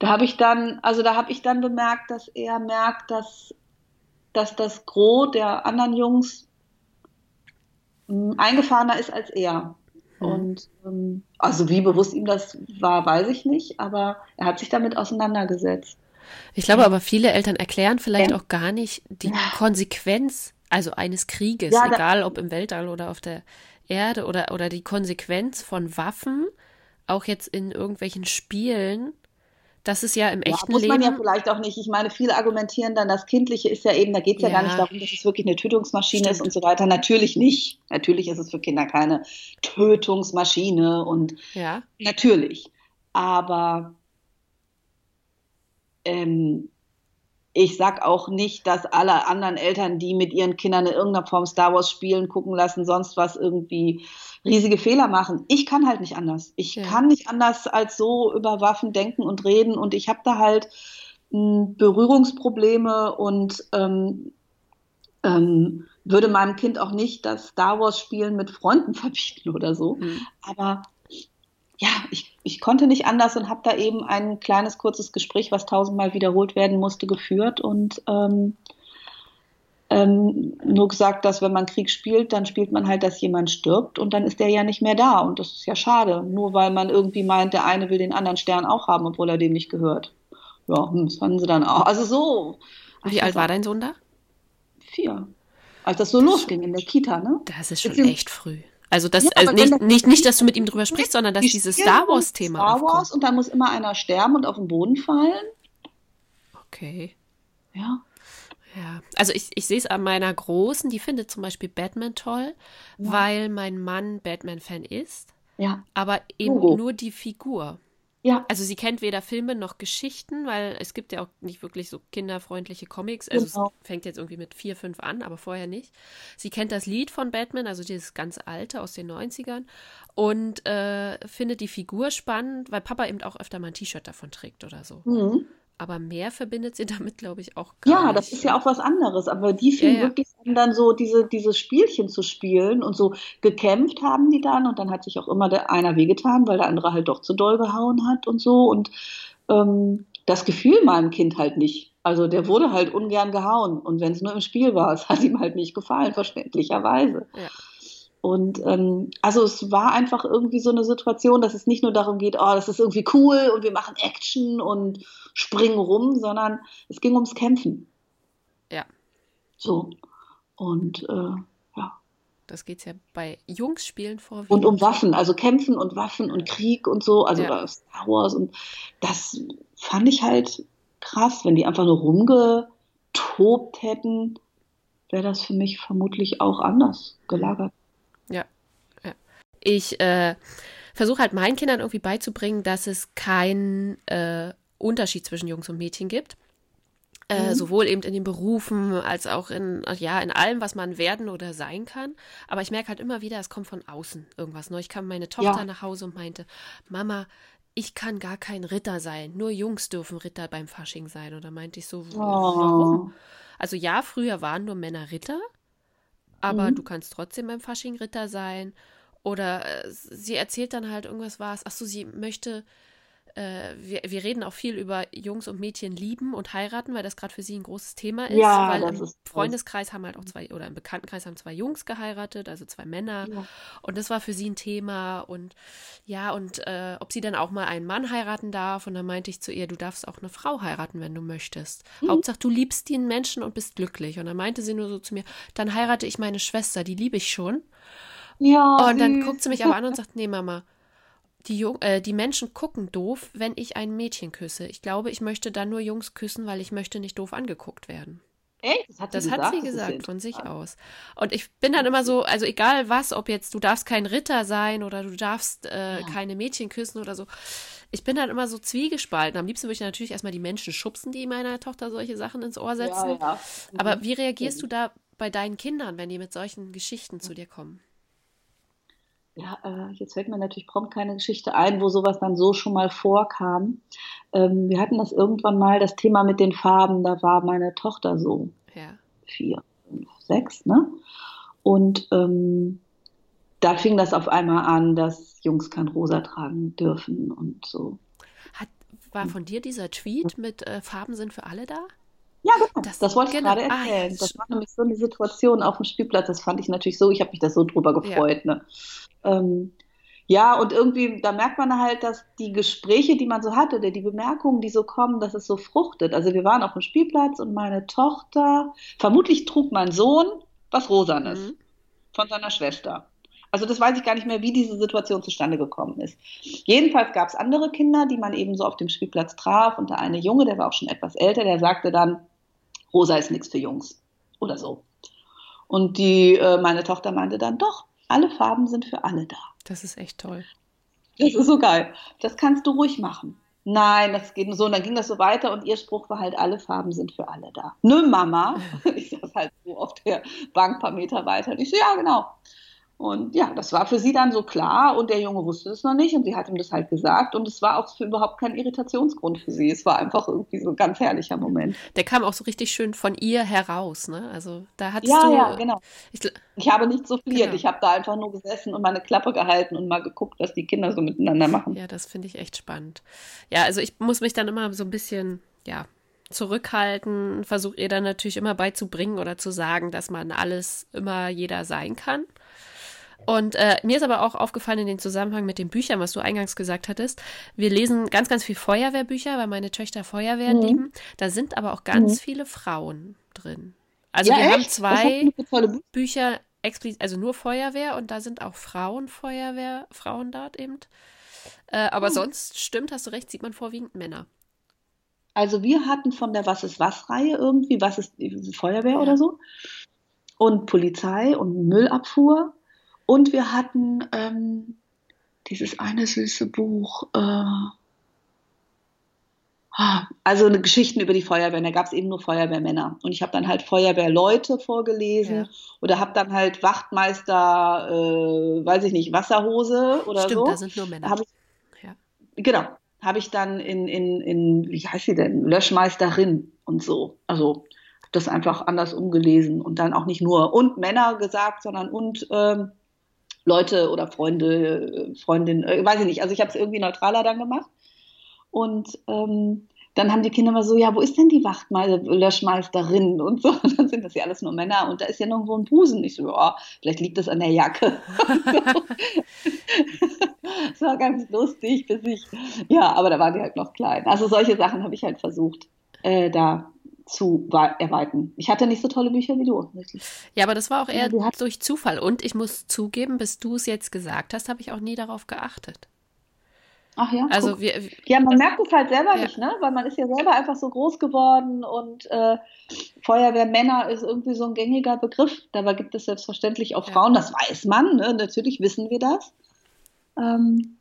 da habe ich dann, also da habe ich dann bemerkt, dass er merkt, dass, dass das Gros der anderen Jungs eingefahrener ist als er. Mhm. Und ähm, also wie bewusst ihm das war, weiß ich nicht, aber er hat sich damit auseinandergesetzt. Ich glaube aber, viele Eltern erklären vielleicht auch gar nicht die Konsequenz, also eines Krieges, ja, egal ob im Weltall oder auf der Erde oder, oder die Konsequenz von Waffen, auch jetzt in irgendwelchen Spielen, das ist ja im ja, echten muss Leben. Muss man ja vielleicht auch nicht. Ich meine, viele argumentieren dann, das Kindliche ist ja eben, da geht es ja, ja, gar nicht darum, dass es wirklich eine Tötungsmaschine Stimmt. ist und so weiter. Natürlich nicht. Natürlich ist es für Kinder keine Tötungsmaschine und ja. natürlich. Aber ähm, ich sag auch nicht, dass alle anderen Eltern, die mit ihren Kindern in irgendeiner Form Star Wars spielen, gucken lassen, sonst was irgendwie riesige Fehler machen. Ich kann halt nicht anders. Ich ja. kann nicht anders als so über Waffen denken und reden und ich habe da halt m, hm, Berührungsprobleme und ähm, ähm, würde meinem Kind auch nicht das Star Wars Spielen mit Freunden verbieten oder so. Mhm. Aber ja, ich, ich konnte nicht anders und habe da eben ein kleines, kurzes Gespräch, was tausendmal wiederholt werden musste, geführt und ähm, ähm, nur gesagt, dass wenn man Krieg spielt, dann spielt man halt, dass jemand stirbt und dann ist der ja nicht mehr da. Und das ist ja schade, nur weil man irgendwie meint, der eine will den anderen Stern auch haben, obwohl er dem nicht gehört. Ja, hm, das fanden sie dann auch. Also so. Wie alt war dein Sohn da? Vier. Als das so das losging in der Kita, ne? Das ist schon Jetzt echt früh. Also das, ja, also nicht, nicht, nicht, dass du mit ihm drüber sprichst, sondern dass dieses Star Wars-Thema Star Wars aufkommt. und dann muss immer einer sterben und auf den Boden fallen. Okay. Ja. Ja, also ich, ich sehe es an meiner Großen, die findet zum Beispiel Batman toll, ja. weil mein Mann Batman-Fan ist. Ja. Aber eben Hugo. nur die Figur. Ja. Also sie kennt weder Filme noch Geschichten, weil es gibt ja auch nicht wirklich so kinderfreundliche Comics. Also genau. es fängt jetzt irgendwie mit vier, fünf an, aber vorher nicht. Sie kennt das Lied von Batman, also dieses ganz alte aus den 90ern und äh, findet die Figur spannend, weil Papa eben auch öfter mal ein T-Shirt davon trägt oder so. Mhm. Aber mehr verbindet sie damit, glaube ich, auch gar Ja, das ist ja auch was anderes. Aber die fingen ja, ja. wirklich an, dann so diese, dieses Spielchen zu spielen und so gekämpft haben die dann und dann hat sich auch immer der einer wehgetan, weil der andere halt doch zu doll gehauen hat und so. Und ähm, das gefiel meinem Kind halt nicht. Also der wurde halt ungern gehauen. Und wenn es nur im Spiel war, es hat ihm halt nicht gefallen, verständlicherweise. Ja. Und ähm, also es war einfach irgendwie so eine Situation, dass es nicht nur darum geht, oh, das ist irgendwie cool und wir machen Action und springen rum, sondern es ging ums Kämpfen. Ja. So. Und äh, ja. Das geht ja bei Jungs-Spielen vor. Und um Waffen, also Kämpfen und Waffen und Krieg und so, also ja. Star Wars und das fand ich halt krass, wenn die einfach nur rumgetobt hätten, wäre das für mich vermutlich auch anders gelagert. Ich äh, versuche halt meinen Kindern irgendwie beizubringen, dass es keinen äh, Unterschied zwischen Jungs und Mädchen gibt. Äh, mhm. sowohl eben in den Berufen als auch in, ja, in allem, was man werden oder sein kann. Aber ich merke halt immer wieder, es kommt von außen irgendwas. Neulich kam meine Tochter ja. nach Hause und meinte, Mama, ich kann gar kein Ritter sein. Nur Jungs dürfen Ritter beim Fasching sein. Und da meinte ich so, oh. warum? Also ja, früher waren nur Männer Ritter, aber mhm. du kannst trotzdem beim Fasching Ritter sein. Oder äh, sie erzählt dann halt irgendwas was. Ach so, sie möchte äh, wir, wir reden auch viel über Jungs und Mädchen lieben und heiraten, weil das gerade für sie ein großes Thema ist. Ja, weil im Freundeskreis haben halt auch zwei, oder im Bekanntenkreis haben zwei Jungs geheiratet, also zwei Männer. Ja. Und das war für sie ein Thema. Und ja, und äh, ob sie dann auch mal einen Mann heiraten darf. Und dann meinte ich zu ihr, du darfst auch eine Frau heiraten, wenn du möchtest. Mhm. Hauptsache, du liebst den Menschen und bist glücklich. Und dann meinte sie nur so zu mir, dann heirate ich meine Schwester, die liebe ich schon. Ja. Und dann guckt sie mich aber an und sagt, nee, Mama, die, Jung äh, die Menschen gucken doof, wenn ich ein Mädchen küsse. Ich glaube, ich möchte dann nur Jungs küssen, weil ich möchte nicht doof angeguckt werden. Echt? Das hat sie Das gesagt, hat sie gesagt von sich aus. Und ich bin dann immer so, also egal was, ob jetzt du darfst kein Ritter sein oder du darfst äh, Ja. keine Mädchen küssen oder so. Ich bin dann immer so zwiegespalten. Am liebsten würde ich natürlich erstmal die Menschen schubsen, die meiner Tochter solche Sachen ins Ohr setzen. Ja, ja. Aber Mhm. wie reagierst du da bei deinen Kindern, wenn die mit solchen Geschichten zu dir kommen? Ja, äh, jetzt fällt mir natürlich prompt keine Geschichte ein, wo sowas dann so schon mal vorkam. Ähm, wir hatten das irgendwann mal, das Thema mit den Farben, da war meine Tochter so Ja. vier, fünf, sechs, ne? Und ähm, da fing das auf einmal an, dass Jungs kein Rosa tragen dürfen und so. Hat, war von dir dieser Tweet mit äh, Farben sind für alle da? Ja, genau. Das- Das, wollte ich genau. gerade Ah, ja, erzählen. das war nämlich so eine Situation auf dem Spielplatz. Das fand ich natürlich so, ich habe mich da so drüber gefreut. Ne? Ähm, ja, und irgendwie, da merkt man halt, dass die Gespräche, die man so hat oder die Bemerkungen, die so kommen, dass es so fruchtet. Also wir waren auf dem Spielplatz und meine Tochter, vermutlich trug mein Sohn was Rosanes Mhm. von seiner Schwester. Also das weiß ich gar nicht mehr, wie diese Situation zustande gekommen ist. Jedenfalls gab es andere Kinder, die man eben so auf dem Spielplatz traf. Und der eine Junge, der war auch schon etwas älter, der sagte dann, Rosa ist nichts für Jungs oder so. Und die, äh, meine Tochter meinte dann, doch, alle Farben sind für alle da. Das ist echt toll. Das ist so geil. Das kannst du ruhig machen. Nein, das geht nur so. Und dann ging das so weiter und ihr Spruch war halt, alle Farben sind für alle da. Nö, Mama. Ich saß halt so auf der Bank ein paar Meter weiter. Und ich so, ja, genau. Und ja, das war für sie dann so klar und der Junge wusste es noch nicht und sie hat ihm das halt gesagt und es war auch für überhaupt kein Irritationsgrund für sie. Es war einfach irgendwie so ein ganz herrlicher Moment. Der kam auch so richtig schön von ihr heraus, ne? Also da hattest Ja, du. ja, genau. Ich, Ich habe nicht souffliert. Genau. Ich habe da einfach nur gesessen und meine Klappe gehalten und mal geguckt, was die Kinder so miteinander machen. ja, das finde ich echt spannend. Ja, also ich muss mich dann immer so ein bisschen, ja, zurückhalten, versuche ihr dann natürlich immer beizubringen oder zu sagen, dass man alles immer jeder sein kann. Und äh, mir ist aber auch aufgefallen in dem Zusammenhang mit den Büchern, was du eingangs gesagt hattest. Wir lesen ganz, ganz viel Feuerwehrbücher, weil meine Töchter Feuerwehr Mhm. lieben. Da sind aber auch ganz Mhm. viele Frauen drin. Also ja, wir haben echt? Was zwei Bücher? Bücher explizit, also nur Feuerwehr und da sind auch Frauenfeuerwehr, Frauen dort eben. Äh, aber Hm. sonst stimmt, hast du recht, sieht man vorwiegend Männer. Also wir hatten von der Was ist was Reihe irgendwie, was ist die Feuerwehr Ja. oder so und Polizei und Müllabfuhr und wir hatten ähm, dieses eine süße Buch, äh, ah, also eine Geschichten über die Feuerwehr. Da gab es eben nur Feuerwehrmänner und ich habe dann halt Feuerwehrleute vorgelesen Ja. oder habe dann halt Wachtmeister, äh, weiß ich nicht, Wasserhose oder Stimmt, so. da sind nur Männer. Habe ich Ja. Genau, habe ich dann in, in, in, wie heißt sie denn, Löschmeisterin und so. Also das einfach anders umgelesen und dann auch nicht nur und Männer gesagt, sondern und ähm, Leute oder Freunde, Freundinnen, äh, weiß ich nicht. Also ich habe es irgendwie neutraler dann gemacht. Und ähm, dann haben die Kinder immer so, ja, wo ist denn die Wachtmeister, Löschmeisterin und so. Und dann sind das ja alles nur Männer und da ist ja nirgendwo ein Busen. Ich so, ja, vielleicht liegt das an der Jacke. das war ganz lustig, bis ich, ja, aber da waren die halt noch klein. Also solche Sachen habe ich halt versucht, äh, da zu erweitern. Ich hatte nicht so tolle Bücher wie du, wirklich. Ja, aber das war auch eher Ja, durch Zufall. Und ich muss zugeben, bis du es jetzt gesagt hast, habe ich auch nie darauf geachtet. Ach ja, Also guck. wir, Ja, man merkt es halt selber Ja. nicht, ne? Weil man ist ja selber einfach so groß geworden und äh, Feuerwehrmänner ist irgendwie so ein gängiger Begriff. Dabei gibt es selbstverständlich auch Ja. Frauen, das weiß man, ne? Natürlich wissen wir das. Ähm,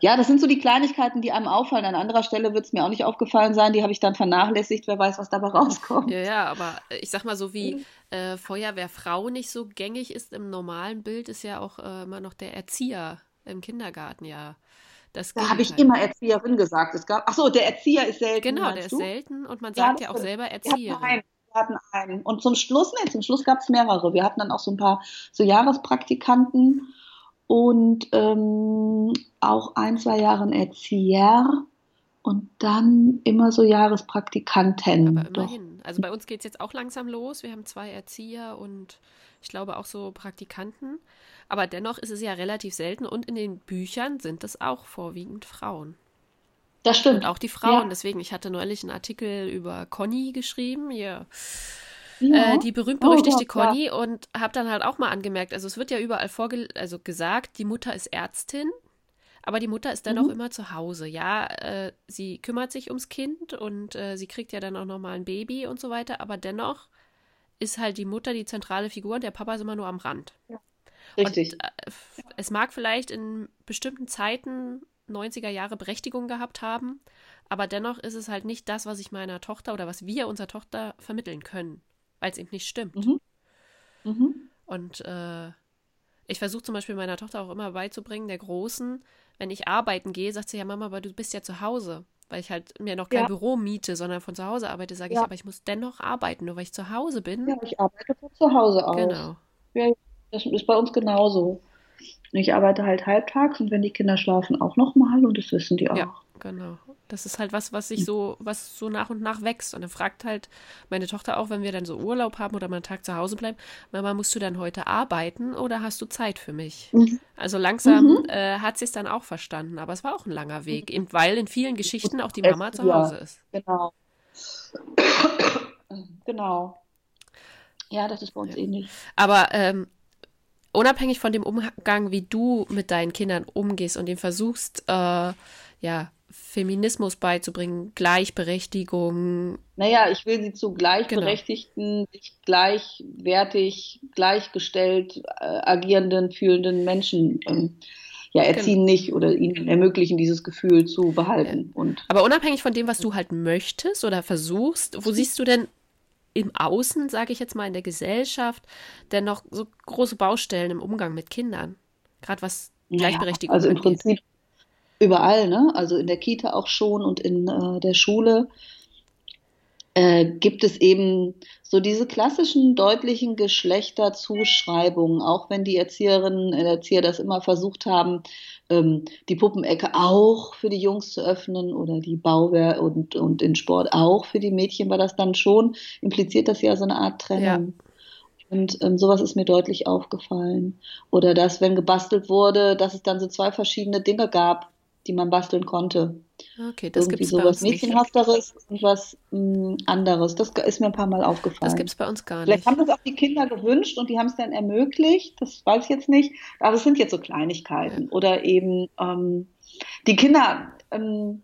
ja, das sind so die Kleinigkeiten, die einem auffallen. An anderer Stelle wird es mir auch nicht aufgefallen sein, die habe ich dann vernachlässigt, wer weiß, was dabei rauskommt. ja, ja, aber ich sag mal so wie äh, Feuerwehrfrau nicht so gängig ist im normalen Bild, ist ja auch äh, immer noch der Erzieher im Kindergarten ja das Da habe ich Gegenteil. immer Erzieherin gesagt. Es gab, ach so, der Erzieher ist selten. Genau, der ist du? selten und man Ja, sagt das ja auch selber Erzieherin. einen. Wir hatten einen. Und zum Schluss, nee, zum Schluss gab es mehrere. Wir hatten dann auch so ein paar so Jahrespraktikanten und ähm, auch ein, zwei Jahre Erzieher und dann immer so Jahrespraktikanten. Aber Doch. immerhin. Also bei uns geht es jetzt auch langsam los. Wir haben zwei Erzieher und ich glaube auch so Praktikanten. Aber dennoch ist es ja relativ selten und in den Büchern sind es auch vorwiegend Frauen. Das stimmt. Und auch die Frauen. Ja. Deswegen, ich hatte neulich einen Artikel über Conny geschrieben, hier, Ja. äh, die berühmt-berüchtigte Oh, ja. Conny und habe dann halt auch mal angemerkt, also es wird ja überall vorge also gesagt, die Mutter ist Ärztin, aber die Mutter ist dann mhm. auch immer zu Hause. Ja, äh, sie kümmert sich ums Kind und äh, sie kriegt ja dann auch nochmal ein Baby und so weiter, aber dennoch ist halt die Mutter die zentrale Figur und der Papa ist immer nur am Rand. Ja. Richtig. Und, äh, es mag vielleicht in bestimmten Zeiten 90er Jahre Berechtigung gehabt haben, aber dennoch ist es halt nicht das, was ich meiner Tochter oder was wir unserer Tochter vermitteln können, weil es eben nicht stimmt. Mhm. Mhm. Und äh, ich versuche zum Beispiel meiner Tochter auch immer beizubringen, der Großen, wenn ich arbeiten gehe, sagt sie ja, Mama, aber du bist ja zu Hause. Weil ich halt mir noch kein ja. Büro miete, sondern von zu Hause arbeite, sage ja. ich, aber ich muss dennoch arbeiten, nur weil ich zu Hause bin. Ja, ich arbeite von zu Hause aus. Genau. Ja, das ist bei uns genauso. Ich arbeite halt halbtags und wenn die Kinder schlafen, auch nochmal und das wissen die auch. Ja, genau. Das ist halt was, was sich so, was so nach und nach wächst. Und dann fragt halt meine Tochter auch, wenn wir dann so Urlaub haben oder mal einen Tag zu Hause bleiben, Mama, musst du dann heute arbeiten oder hast du Zeit für mich? Mhm. Also langsam mhm. äh, hat sie es dann auch verstanden, aber es war auch ein langer Weg, eben weil in vielen Geschichten auch die Mama zu Hause ist. Genau. genau. Ja, das ist bei uns ja. ähnlich. Aber ähm, unabhängig von dem Umgang, wie du mit deinen Kindern umgehst und den versuchst, äh, ja, Feminismus beizubringen, Gleichberechtigung. Naja, ich will sie zu gleichberechtigten, genau. gleichwertig, gleichgestellt äh, agierenden, fühlenden Menschen ähm, ja, erziehen genau. nicht oder ihnen ermöglichen, dieses Gefühl zu behalten. Ja. Und Aber unabhängig von dem, was du halt möchtest oder versuchst, wo siehst du denn im Außen, sage ich jetzt mal, in der Gesellschaft, denn noch so große Baustellen im Umgang mit Kindern? Gerade was Gleichberechtigung ja, Also im angeht. Prinzip überall, ne? Also in der Kita auch schon und in äh, der Schule äh, gibt es eben so diese klassischen deutlichen Geschlechterzuschreibungen, auch wenn die Erzieherinnen und Erzieher das immer versucht haben, ähm, die Puppenecke auch für die Jungs zu öffnen oder die Bauwehr und, und den Sport auch für die Mädchen war das dann schon, impliziert das ja so eine Art Trennung. Ja. Und ähm, sowas ist mir deutlich aufgefallen. Oder dass, wenn gebastelt wurde, dass es dann so zwei verschiedene Dinge gab die man basteln konnte. Okay, das gibt es so was Mädchenhafteres und was mh, mm, anderes. Das ist mir ein paar Mal aufgefallen. Das gibt es bei uns gar nicht. Vielleicht haben das auch die Kinder gewünscht und die haben es dann ermöglicht. Das weiß ich jetzt nicht. Aber es sind jetzt so Kleinigkeiten. Ja. Oder eben ähm, die Kinder ähm,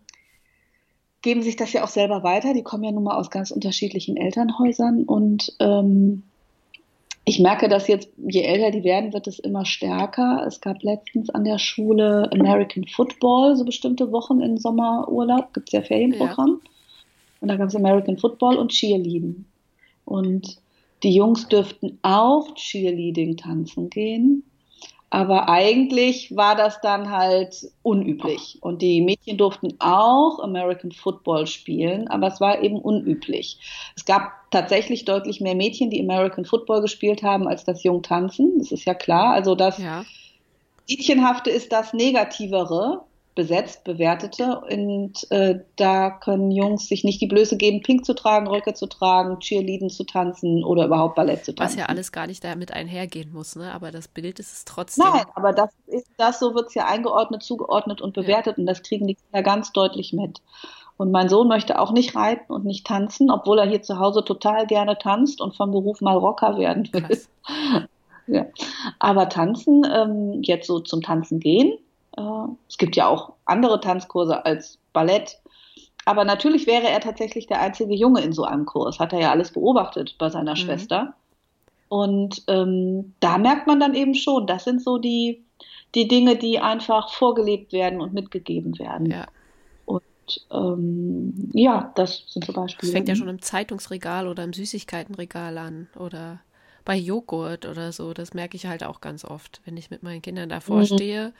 geben sich das ja auch selber weiter. Die kommen ja nun mal aus ganz unterschiedlichen Elternhäusern und ähm, ich merke, dass jetzt, je älter die werden, wird es immer stärker. Es gab letztens an der Schule American Football, so bestimmte Wochen im Sommerurlaub, gibt es ja Ferienprogramm. Ja. Und da gab es American Football und Cheerleading. Und die Jungs dürften auch Cheerleading tanzen gehen. Aber eigentlich war das dann halt unüblich. Und die Mädchen durften auch American Football spielen, aber es war eben unüblich. Es gab tatsächlich deutlich mehr Mädchen, die American Football gespielt haben, als das Jungtanzen. Das ist ja klar. Also das ja. Mädchenhafte ist das Negativere besetzt, bewertete. Und äh, da können Jungs sich nicht die Blöße geben, Pink zu tragen, Röcke zu tragen, Cheerleading zu tanzen oder überhaupt Ballett zu tanzen. Was ja alles gar nicht damit einhergehen muss, ne? aber das Bild ist es trotzdem. Nein, aber das ist das, so wird es ja eingeordnet, zugeordnet und bewertet ja. und das kriegen die Kinder ganz deutlich mit. Und mein Sohn möchte auch nicht reiten und nicht tanzen, obwohl er hier zu Hause total gerne tanzt und vom Beruf mal Rocker werden will. ja. Aber tanzen, ähm, jetzt so zum Tanzen gehen, es gibt ja auch andere Tanzkurse als Ballett. Aber natürlich wäre er tatsächlich der einzige Junge in so einem Kurs. Hat er ja alles beobachtet bei seiner mhm. Schwester. Und ähm, da merkt man dann eben schon, das sind so die, die Dinge, die einfach vorgelebt werden und mitgegeben werden. Ja. Und ähm, ja, das sind zum Beispiel. Das fängt ja schon im Zeitungsregal oder im Süßigkeitenregal an oder bei Joghurt oder so. Das merke ich halt auch ganz oft, wenn ich mit meinen Kindern davor mhm. stehe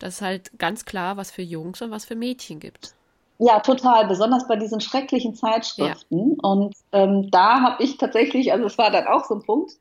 dass es halt ganz klar was für Jungs und was für Mädchen gibt. Ja, total, besonders bei diesen schrecklichen Zeitschriften. Ja. Und ähm, da habe ich tatsächlich, also es war dann auch so ein Punkt,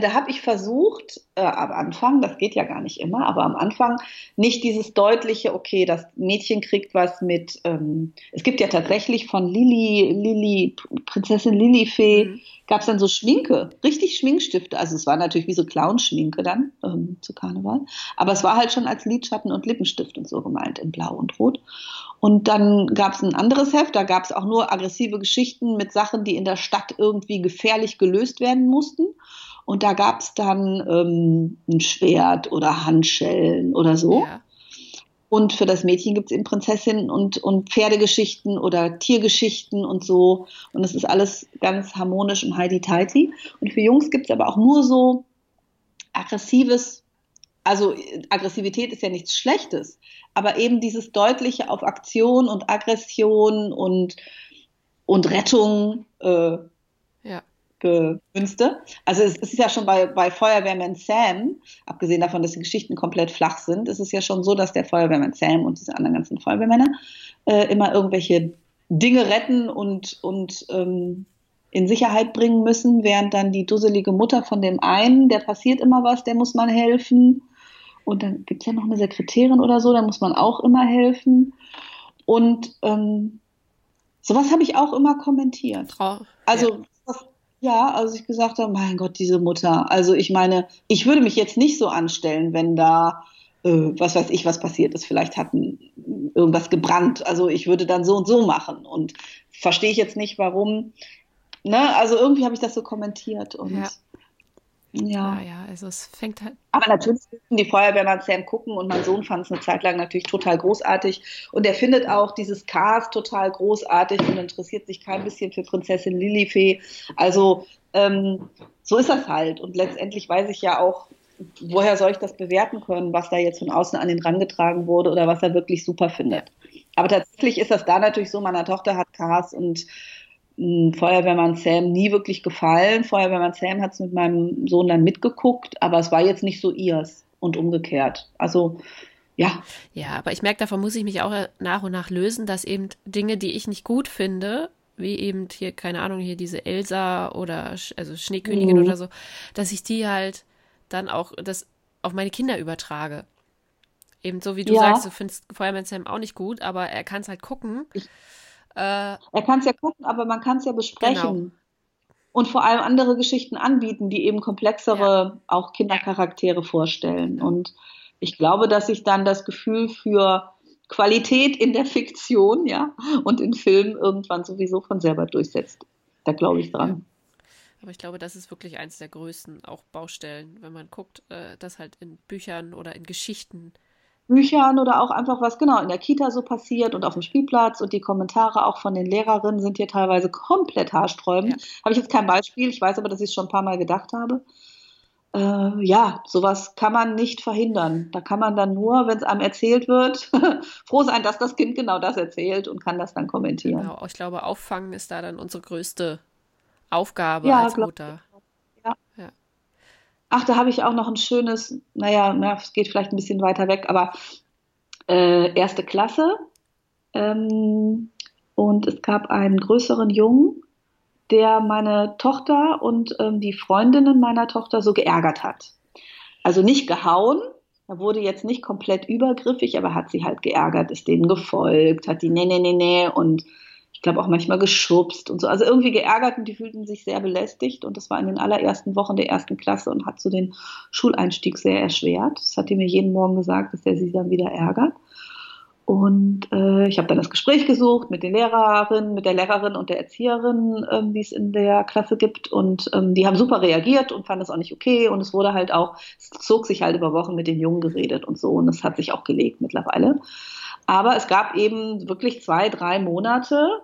da habe ich versucht, äh, am Anfang, das geht ja gar nicht immer, aber am Anfang nicht dieses deutliche, okay, das Mädchen kriegt was mit, ähm, es gibt ja tatsächlich von Lili, Lili, Prinzessin Lilifee, mhm. gab es dann so Schminke, richtig Schminkstifte. Also es war natürlich wie so Clownschminke dann ähm, zu Karneval, aber es war halt schon als Lidschatten und Lippenstift und so gemeint in Blau und Rot. Und dann gab es ein anderes Heft, da gab es auch nur aggressive Geschichten mit Sachen, die in der Stadt irgendwie gefährlich gelöst werden mussten. Und da gab es dann ähm, ein Schwert oder Handschellen oder so. Ja. Und für das Mädchen gibt es eben Prinzessinnen und, und Pferdegeschichten oder Tiergeschichten und so. Und das ist alles ganz harmonisch und heidi-teiti. Und für Jungs gibt es aber auch nur so aggressives, also Aggressivität ist ja nichts Schlechtes, aber eben dieses deutliche auf Aktion und Aggression und, und Rettung äh, gemünzte. Also es, ist ja schon bei, bei Feuerwehrmann Sam, abgesehen davon, dass die Geschichten komplett flach sind, ist es ja schon so, dass der Feuerwehrmann Sam und diese anderen ganzen Feuerwehrmänner äh, immer irgendwelche Dinge retten und, und ähm, in Sicherheit bringen müssen, während dann die dusselige Mutter von dem einen, der passiert immer was, der muss man helfen. Und dann gibt es ja noch eine Sekretärin oder so, da muss man auch immer helfen. Und ähm, sowas habe ich auch immer kommentiert. Frau, also ja. Ja, also ich gesagt habe, mein Gott, diese Mutter. Also ich meine, ich würde mich jetzt nicht so anstellen, wenn da äh, was weiß ich, was passiert ist. Vielleicht hat irgendwas gebrannt. Also ich würde dann so und so machen. Und verstehe ich jetzt nicht, warum ne, also irgendwie habe ich das so kommentiert und ja. Ja. ja, also es fängt halt. Aber natürlich müssen die Feuerwehrmann Sam gucken und mein Sohn fand es eine Zeit lang natürlich total großartig. Und er findet auch dieses Cast total großartig und interessiert sich kein bisschen für Prinzessin Lilifee. Also ähm, so ist das halt. Und letztendlich weiß ich ja auch, woher soll ich das bewerten können, was da jetzt von außen an den rangetragen wurde oder was er wirklich super findet. Aber tatsächlich ist das da natürlich so, meiner Tochter hat Cast und Feuerwehrmann Sam nie wirklich gefallen. Feuerwehrmann Sam hat es mit meinem Sohn dann mitgeguckt, aber es war jetzt nicht so ihrs und umgekehrt. Also ja. Ja, aber ich merke, davon muss ich mich auch nach und nach lösen, dass eben Dinge, die ich nicht gut finde, wie eben hier, keine Ahnung, hier diese Elsa oder also Schneekönigin mhm. oder so, dass ich die halt dann auch das auf meine Kinder übertrage. Eben so wie du ja. sagst, du findest Feuerwehrmann Sam auch nicht gut, aber er kann es halt gucken. Ich äh, er kann es ja gucken, aber man kann es ja besprechen. Genau. Und vor allem andere Geschichten anbieten, die eben komplexere, ja. auch Kindercharaktere vorstellen. Und ich glaube, dass sich dann das Gefühl für Qualität in der Fiktion, ja, und in Filmen irgendwann sowieso von selber durchsetzt. Da glaube ich dran. Aber ich glaube, das ist wirklich eines der größten auch Baustellen, wenn man guckt, äh, dass halt in Büchern oder in Geschichten Büchern oder auch einfach was genau in der Kita so passiert und auf dem Spielplatz und die Kommentare auch von den Lehrerinnen sind hier teilweise komplett haarsträubend. Ja. Habe ich jetzt kein Beispiel, ich weiß aber, dass ich es schon ein paar Mal gedacht habe. Äh, ja, sowas kann man nicht verhindern. Da kann man dann nur, wenn es einem erzählt wird, froh sein, dass das Kind genau das erzählt und kann das dann kommentieren. Genau, ich glaube, auffangen ist da dann unsere größte Aufgabe ja, als Mutter. Ja. ja. Ach, da habe ich auch noch ein schönes, naja, na, es geht vielleicht ein bisschen weiter weg, aber äh, erste Klasse. Ähm, und es gab einen größeren Jungen, der meine Tochter und ähm, die Freundinnen meiner Tochter so geärgert hat. Also nicht gehauen, er wurde jetzt nicht komplett übergriffig, aber hat sie halt geärgert, ist denen gefolgt, hat die nee, nee, nee, nee und glaube auch manchmal geschubst und so. Also irgendwie geärgert und die fühlten sich sehr belästigt und das war in den allerersten Wochen der ersten Klasse und hat so den Schuleinstieg sehr erschwert. Das hat die mir jeden Morgen gesagt, dass er sich dann wieder ärgert. Und äh, ich habe dann das Gespräch gesucht mit den Lehrerinnen, mit der Lehrerin und der Erzieherin, ähm, die es in der Klasse gibt. Und ähm, die haben super reagiert und fanden es auch nicht okay. Und es wurde halt auch, es zog sich halt über Wochen mit den Jungen geredet und so. Und es hat sich auch gelegt mittlerweile. Aber es gab eben wirklich zwei, drei Monate,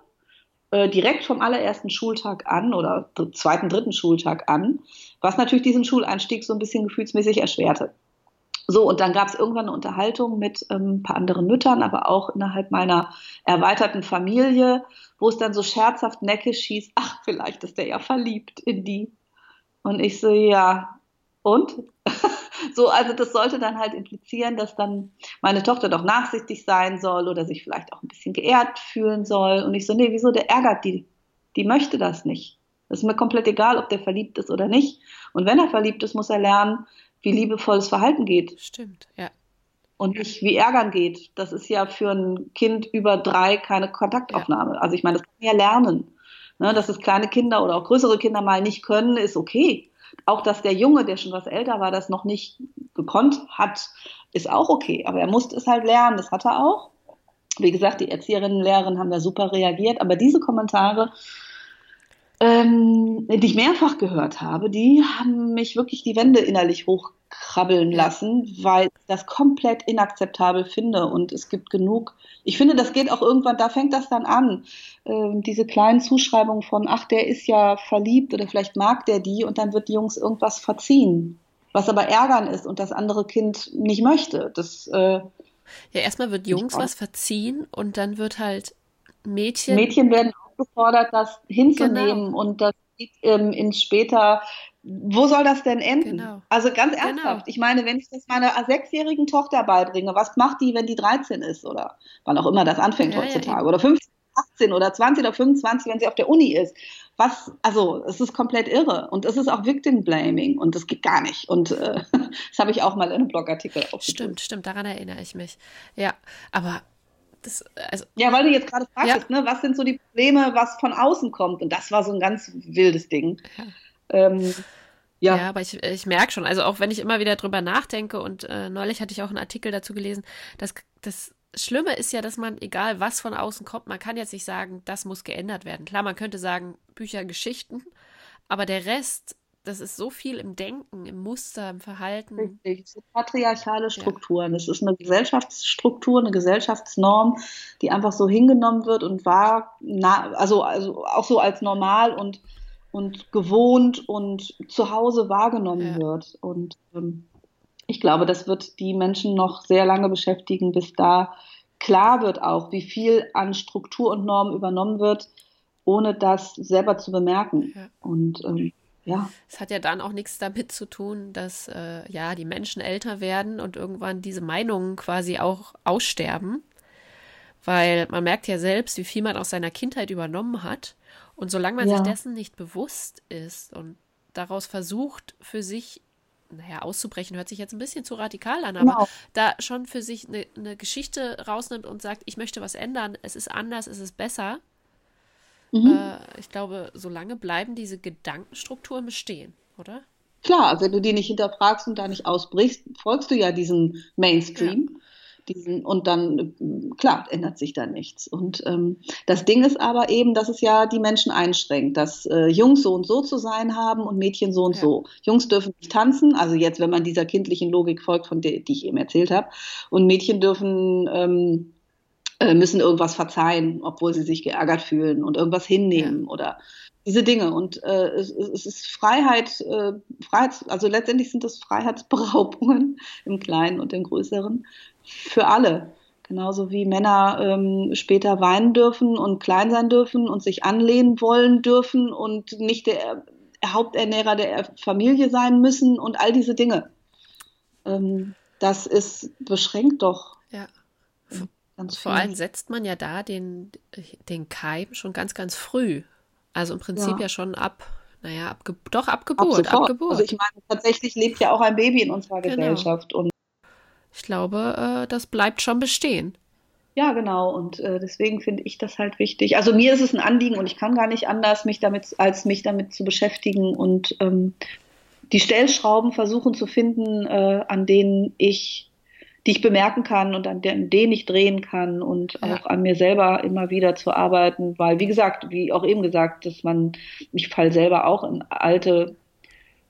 äh, direkt vom allerersten Schultag an oder zweiten, dritten Schultag an, was natürlich diesen Schuleinstieg so ein bisschen gefühlsmäßig erschwerte. So, und dann gab es irgendwann eine Unterhaltung mit ähm, ein paar anderen Müttern, aber auch innerhalb meiner erweiterten Familie, wo es dann so scherzhaft neckisch hieß, ach, vielleicht ist der ja verliebt in die. Und ich so, ja, und? So, also das sollte dann halt implizieren, dass dann meine Tochter doch nachsichtig sein soll oder sich vielleicht auch ein bisschen geehrt fühlen soll. Und ich so, nee, wieso, der ärgert die. Die möchte das nicht. Das ist mir komplett egal, ob der verliebt ist oder nicht. Und wenn er verliebt ist, muss er lernen, wie liebevolles Verhalten geht. Stimmt, ja. Und nicht wie Ärgern geht. Das ist ja für ein Kind über drei keine Kontaktaufnahme. Ja. Also ich meine, das kann ja lernen. Ne, dass es kleine Kinder oder auch größere Kinder mal nicht können, ist okay. Auch dass der Junge, der schon was älter war, das noch nicht gekonnt hat, ist auch okay. Aber er musste es halt lernen. Das hat er auch. Wie gesagt, die Erzieherinnen und Lehrerinnen haben da super reagiert. Aber diese Kommentare, ähm, die ich mehrfach gehört habe, die haben mich wirklich die Wände innerlich hoch krabbeln lassen, weil ich das komplett inakzeptabel finde. Und es gibt genug. Ich finde, das geht auch irgendwann, da fängt das dann an. Ähm, diese kleinen Zuschreibungen von, ach, der ist ja verliebt oder vielleicht mag der die und dann wird die Jungs irgendwas verziehen. Was aber ärgern ist und das andere Kind nicht möchte. Das, äh, ja, erstmal wird Jungs was verziehen und dann wird halt Mädchen. Mädchen werden aufgefordert, das hinzunehmen genau. und das geht ähm, ins später. Wo soll das denn enden? Genau. Also ganz genau. ernsthaft. Genau. Ich meine, wenn ich das meiner sechsjährigen Tochter beibringe, was macht die, wenn die 13 ist oder wann auch immer das anfängt ja, heutzutage ja, oder 15, 18 oder 20 oder 25, wenn sie auf der Uni ist? Was, also es ist komplett irre und es ist auch Victim Blaming und das geht gar nicht. Und äh, das habe ich auch mal in einem Blogartikel aufgeschrieben. Stimmt, stimmt, daran erinnere ich mich. Ja, aber das, also, ja, weil du jetzt gerade fragst, ja. ne, was sind so die Probleme, was von außen kommt? Und das war so ein ganz wildes Ding. Ja. Ähm, ja. ja, aber ich, ich merke schon, also auch wenn ich immer wieder drüber nachdenke und äh, neulich hatte ich auch einen Artikel dazu gelesen, dass das Schlimme ist ja, dass man, egal was von außen kommt, man kann jetzt nicht sagen, das muss geändert werden. Klar, man könnte sagen, Bücher, Geschichten, aber der Rest das ist so viel im Denken, im Muster, im Verhalten. Richtig, es sind patriarchale Strukturen. Es ist eine Gesellschaftsstruktur, eine Gesellschaftsnorm, die einfach so hingenommen wird und war, na, also, also auch so als normal und, und gewohnt und zu Hause wahrgenommen ja. wird. Und ähm, ich glaube, das wird die Menschen noch sehr lange beschäftigen, bis da klar wird auch, wie viel an Struktur und Norm übernommen wird, ohne das selber zu bemerken. Ja. Und ähm, ja. Es hat ja dann auch nichts damit zu tun, dass äh, ja die Menschen älter werden und irgendwann diese Meinungen quasi auch aussterben. Weil man merkt ja selbst, wie viel man aus seiner Kindheit übernommen hat. Und solange man ja. sich dessen nicht bewusst ist und daraus versucht, für sich, naja, auszubrechen, hört sich jetzt ein bisschen zu radikal an, aber genau. da schon für sich eine, eine Geschichte rausnimmt und sagt, ich möchte was ändern, es ist anders, es ist besser, Mhm. Äh, ich glaube, solange bleiben diese Gedankenstrukturen bestehen, oder? Klar, wenn du die nicht hinterfragst und da nicht ausbrichst, folgst du ja diesem Mainstream. Ja. Diesen, und dann, klar, ändert sich da nichts. Und ähm, das Ding ist aber eben, dass es ja die Menschen einschränkt, dass äh, Jungs so und so zu sein haben und Mädchen so und ja. so. Jungs dürfen nicht tanzen, also jetzt, wenn man dieser kindlichen Logik folgt, von der die ich eben erzählt habe, und Mädchen dürfen ähm, äh, müssen irgendwas verzeihen, obwohl sie sich geärgert fühlen und irgendwas hinnehmen ja. oder diese Dinge. Und äh, es, es, ist Freiheit, äh, Freiheits, also letztendlich sind das Freiheitsberaubungen im Kleinen und im Größeren für alle. Genauso wie Männer ähm, später weinen dürfen und klein sein dürfen und sich anlehnen wollen dürfen und nicht der Haupternährer der Familie sein müssen und all diese Dinge. Ähm, das ist beschränkt doch. Ja. Vor allem setzt man ja da den, den Keim schon ganz, ganz früh. Also im Prinzip ja, ja schon ab, naja, ab, doch ab Geburt. Ab, ab Geburt. Also ich meine, tatsächlich lebt ja auch ein Baby in unserer genau. Gesellschaft. Und ich glaube, äh, das bleibt schon bestehen. Ja, genau. Und äh, deswegen finde ich das halt wichtig. Also mir ist es ein Anliegen und ich kann gar nicht anders, mich damit, als mich damit zu beschäftigen und ähm, die Stellschrauben versuchen zu finden, äh, an denen ich die ich bemerken kann und an denen ich drehen kann und ja. auch an mir selber immer wieder zu arbeiten, weil wie gesagt, wie auch eben gesagt, dass man, ich fall selber auch in alte,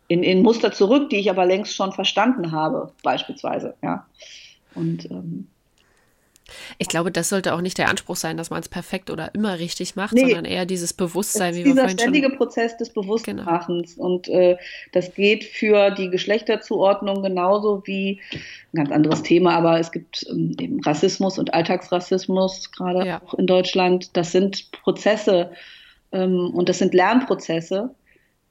in, in Muster zurück, die ich aber längst schon verstanden habe, beispielsweise, ja. Und ähm, ich glaube, das sollte auch nicht der Anspruch sein, dass man es perfekt oder immer richtig macht, nee, sondern eher dieses Bewusstsein, wie wir vorhin schon... Dieser ständige Prozess des Bewusstmachens genau. und äh, das geht für die Geschlechterzuordnung genauso wie ein ganz anderes Thema, aber es gibt ähm, eben Rassismus und Alltagsrassismus, gerade ja. auch in Deutschland. Das sind Prozesse ähm, und das sind Lernprozesse,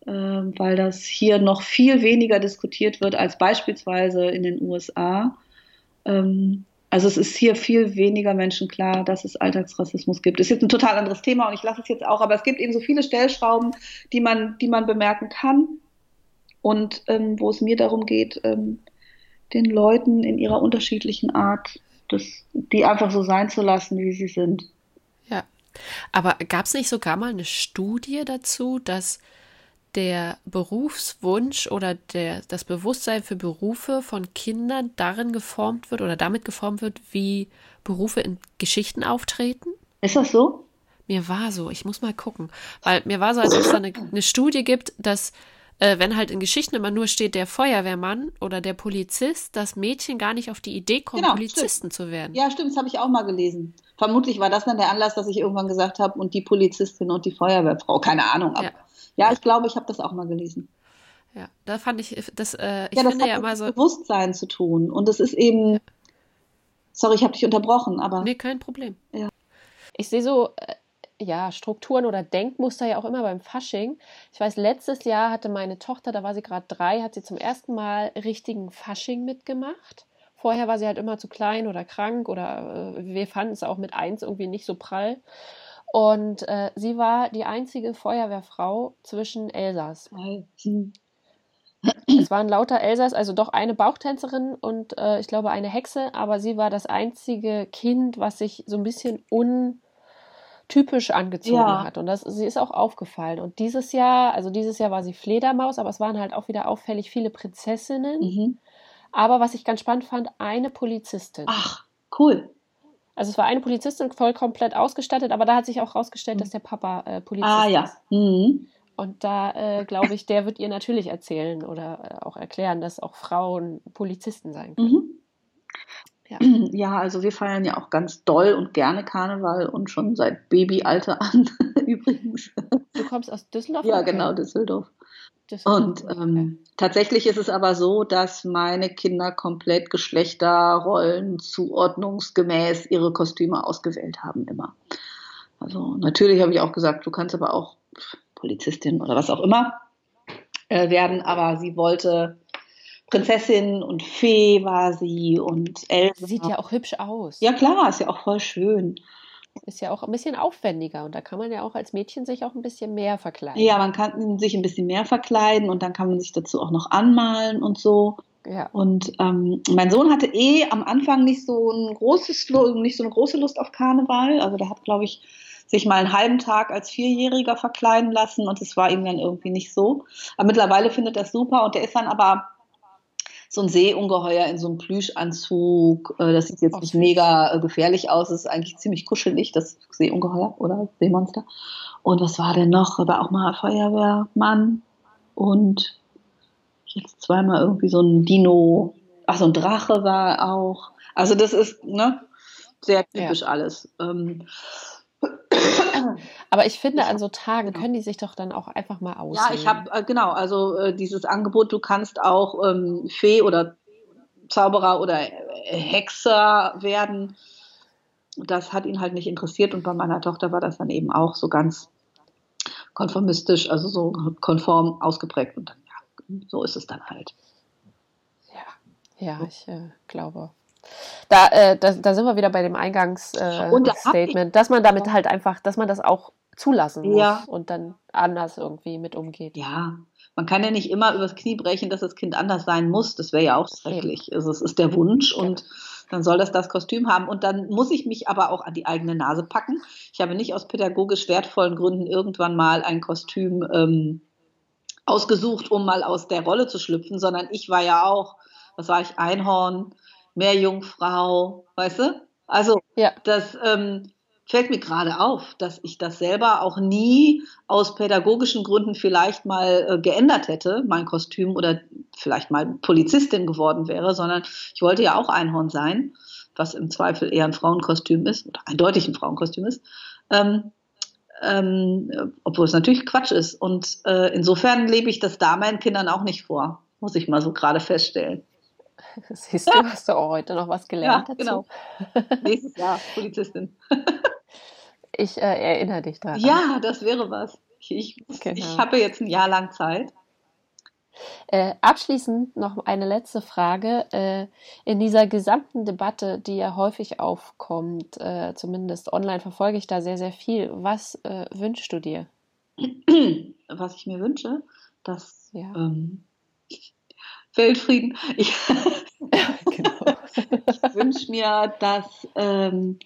äh, weil das hier noch viel weniger diskutiert wird als beispielsweise in den USA. Ähm, also es ist hier viel weniger Menschen klar, dass es Alltagsrassismus gibt. Ist jetzt ein total anderes Thema und ich lasse es jetzt auch, aber es gibt eben so viele Stellschrauben, die man, die man bemerken kann und ähm, wo es mir darum geht, ähm, den Leuten in ihrer unterschiedlichen Art, das, die einfach so sein zu lassen, wie sie sind. Ja, aber gab es nicht sogar mal eine Studie dazu, dass der Berufswunsch oder der, das Bewusstsein für Berufe von Kindern darin geformt wird oder damit geformt wird, wie Berufe in Geschichten auftreten? Ist das so? Mir war so, ich muss mal gucken. Weil mir war so, als ob es da eine, eine Studie gibt, dass äh, wenn halt in Geschichten immer nur steht der Feuerwehrmann oder der Polizist, dass Mädchen gar nicht auf die Idee kommen, Genau, Polizisten zu werden. Ja, stimmt, das habe ich auch mal gelesen. Vermutlich war das dann der Anlass, dass ich irgendwann gesagt habe, und die Polizistin und die Feuerwehrfrau, keine Ahnung. Aber, Ja. Ja. ich glaube, ich habe das auch mal gelesen. Ja, da fand ich, das, äh, ich ja, das finde hat ja immer so, Bewusstsein zu tun. Und es ist eben, sorry, ich habe dich unterbrochen, aber nee, kein Problem. Ich sehe so, äh, ja, Strukturen oder Denkmuster ja auch immer beim Fasching. Ich weiß, letztes Jahr hatte meine Tochter, da war sie gerade drei, hat sie zum ersten Mal richtigen Fasching mitgemacht. Vorher war sie halt immer zu klein oder krank oder äh, wir fanden es auch mit eins irgendwie nicht so prall. Und äh, sie war die einzige Feuerwehrfrau zwischen Elsass. Es waren lauter Elsass, also doch eine Bauchtänzerin und äh, ich glaube eine Hexe, aber sie war das einzige Kind, was sich so ein bisschen untypisch angezogen Ja. hat. Und das, sie ist auch aufgefallen. Und dieses Jahr, also dieses Jahr war sie Fledermaus, aber es waren halt auch wieder auffällig viele Prinzessinnen. Mhm. Aber was ich ganz spannend fand, eine Polizistin. Ach, cool. Also es war eine Polizistin voll komplett ausgestattet, aber da hat sich auch rausgestellt, dass der Papa äh, Polizist Ah ja. ist. Mhm. Und da äh, glaube ich, der wird ihr natürlich erzählen oder äh, auch erklären, dass auch Frauen Polizisten sein können. Mhm. Ja. Ja, also wir feiern ja auch ganz doll und gerne Karneval und schon seit Babyalter an übrigens. Du kommst aus Düsseldorf? Ja, genau, Düsseldorf. Und ähm, tatsächlich ist es aber so, dass meine Kinder komplett Geschlechterrollen zuordnungsgemäß ihre Kostüme ausgewählt haben immer. Also natürlich habe ich auch gesagt, du kannst aber auch Polizistin oder was auch immer äh, werden, aber sie wollte Prinzessin und Fee war sie und Elsa. Sieht ja auch hübsch aus. ja klar, ist ja auch voll schön. Ist ja auch ein bisschen aufwendiger und da kann man ja auch als Mädchen sich auch ein bisschen mehr verkleiden. Ja, man kann sich ein bisschen mehr verkleiden und dann kann man sich dazu auch noch anmalen und so. Ja. Und ähm, mein Sohn hatte eh am Anfang nicht so ein großes, nicht so eine große Lust auf Karneval. Also der hat, glaube ich, sich mal einen halben Tag als Vierjähriger verkleiden lassen und es war ihm dann irgendwie nicht so. Aber mittlerweile findet er super und der ist dann aber so ein Seeungeheuer in so einem Plüschanzug. Äh, Das sieht jetzt nicht mega äh, gefährlich aus, es ist eigentlich ziemlich kuschelig, das Seeungeheuer oder Seemonster. Und was war denn noch? War auch mal Feuerwehrmann und jetzt zweimal irgendwie so ein Dino, ach so ein Drache war auch. Also das ist ne, sehr typisch alles. Ähm, Aber ich finde, an so Tagen Genau. können die sich doch dann auch einfach mal aussehen. ja, ich habe äh, genau, also äh, dieses Angebot, du kannst auch ähm, Fee oder Zauberer oder äh, Hexer werden. Das hat ihn halt nicht interessiert und bei meiner Tochter war das dann eben auch so ganz konformistisch, also so konform ausgeprägt und dann ja, so ist es dann halt. Ja, ja ich äh, glaube. Da, äh, da, da sind wir wieder bei dem Eingangsstatement, äh, dass man damit halt einfach, dass man das auch zulassen muss Ja. und dann anders irgendwie mit umgeht. Ja, man kann ja nicht immer übers Knie brechen, dass das Kind anders sein muss. Das wäre ja auch schrecklich. Also es ist der Wunsch und dann soll das das Kostüm haben. Und dann muss ich mich aber auch an die eigene Nase packen. Ich habe nicht aus pädagogisch wertvollen Gründen irgendwann mal ein Kostüm ähm, ausgesucht, um mal aus der Rolle zu schlüpfen, sondern ich war ja auch, was war ich, Einhorn, Meerjungfrau, weißt du? Also Ja. das ähm, fällt mir gerade auf, dass ich das selber auch nie aus pädagogischen Gründen vielleicht mal äh, geändert hätte, mein Kostüm oder vielleicht mal Polizistin geworden wäre, sondern ich wollte ja auch Einhorn sein, was im Zweifel eher ein Frauenkostüm ist oder eindeutig ein Frauenkostüm ist. Ähm, ähm, obwohl es natürlich Quatsch ist. Und äh, insofern lebe ich das da meinen Kindern auch nicht vor, muss ich mal so gerade feststellen. Siehst du, hast du auch heute noch was gelernt Ja, dazu? genau. Nächstes Jahr Polizistin. Ich äh, erinnere dich daran. Ja, das wäre was. Ich, ich, Genau. ich habe jetzt ein Jahr lang Zeit. Äh, abschließend noch eine letzte Frage. Äh, in dieser gesamten Debatte, die ja häufig aufkommt, äh, zumindest online verfolge ich da sehr, sehr viel. Was äh, wünschst du dir? Was ich mir wünsche, dass Ja. ähm, Weltfrieden. Ich, genau. ich wünsche mir, dass ähm,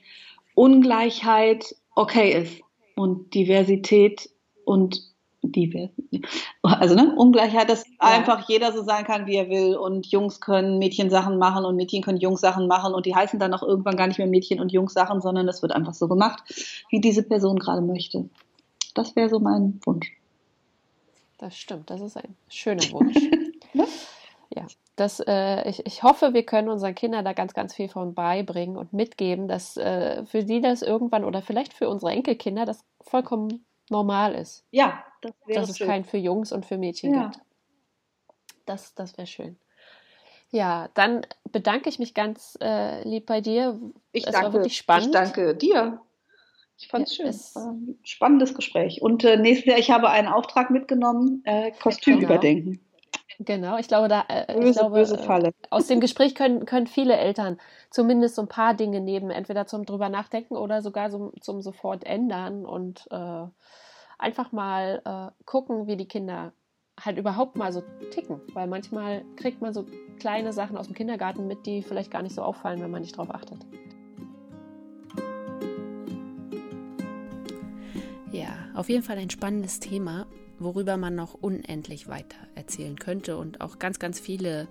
Ungleichheit okay ist und Diversität und Diversität. Also ne, Ungleichheit, dass einfach jeder so sein kann, wie er will und Jungs können Mädchensachen machen und Mädchen können Jungs-Sachen machen und die heißen dann auch irgendwann gar nicht mehr Mädchen- und Jungs-Sachen, sondern es wird einfach so gemacht, wie diese Person gerade möchte. Das wäre so mein Wunsch. Das stimmt, das ist ein schöner Wunsch. Ja, das, äh, ich, ich hoffe, wir können unseren Kindern da ganz, ganz viel von beibringen und mitgeben, dass äh, für sie das irgendwann oder vielleicht für unsere Enkelkinder das vollkommen normal ist. Ja, das wäre Dass es schön. kein für Jungs und für Mädchen ja. gibt. Das, das wäre schön. Ja, dann bedanke ich mich ganz äh, lieb bei dir. Ich es danke, war wirklich spannend. Ich danke dir. Ich fand ja, es schön. ein spannendes Gespräch. Und äh, nächstes Jahr, ich habe einen Auftrag mitgenommen, äh, Kostüm genau. überdenken. Genau, ich glaube, da äh, böse, ich glaube, böse Falle. aus dem Gespräch können, können viele Eltern zumindest so ein paar Dinge nehmen, entweder zum drüber nachdenken oder sogar so, zum sofort ändern und äh, einfach mal äh, gucken, wie die Kinder halt überhaupt mal so ticken. Weil manchmal kriegt man so kleine Sachen aus dem Kindergarten mit, die vielleicht gar nicht so auffallen, wenn man nicht drauf achtet. Ja, auf jeden Fall ein spannendes Thema, worüber man noch unendlich weiter erzählen könnte und auch ganz, ganz viele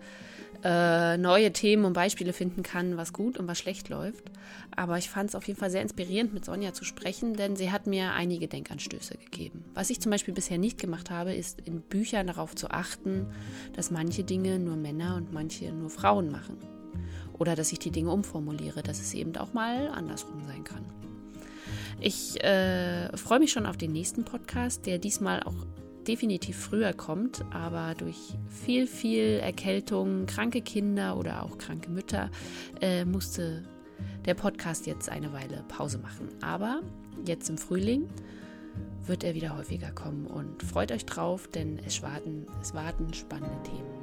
äh, neue Themen und Beispiele finden kann, was gut und was schlecht läuft. Aber ich fand es auf jeden Fall sehr inspirierend, mit Sonja zu sprechen, denn sie hat mir einige Denkanstöße gegeben. Was ich zum Beispiel bisher nicht gemacht habe, ist in Büchern darauf zu achten, dass manche Dinge nur Männer und manche nur Frauen machen. Oder dass ich die Dinge umformuliere, dass es eben auch mal andersrum sein kann. Ich äh, freue mich schon auf den nächsten Podcast, der diesmal auch definitiv früher kommt, aber durch viel, viel Erkältung, kranke Kinder oder auch kranke Mütter äh, musste der Podcast jetzt eine Weile Pause machen. Aber jetzt im Frühling wird er wieder häufiger kommen und freut euch drauf, denn es warten, es warten spannende Themen.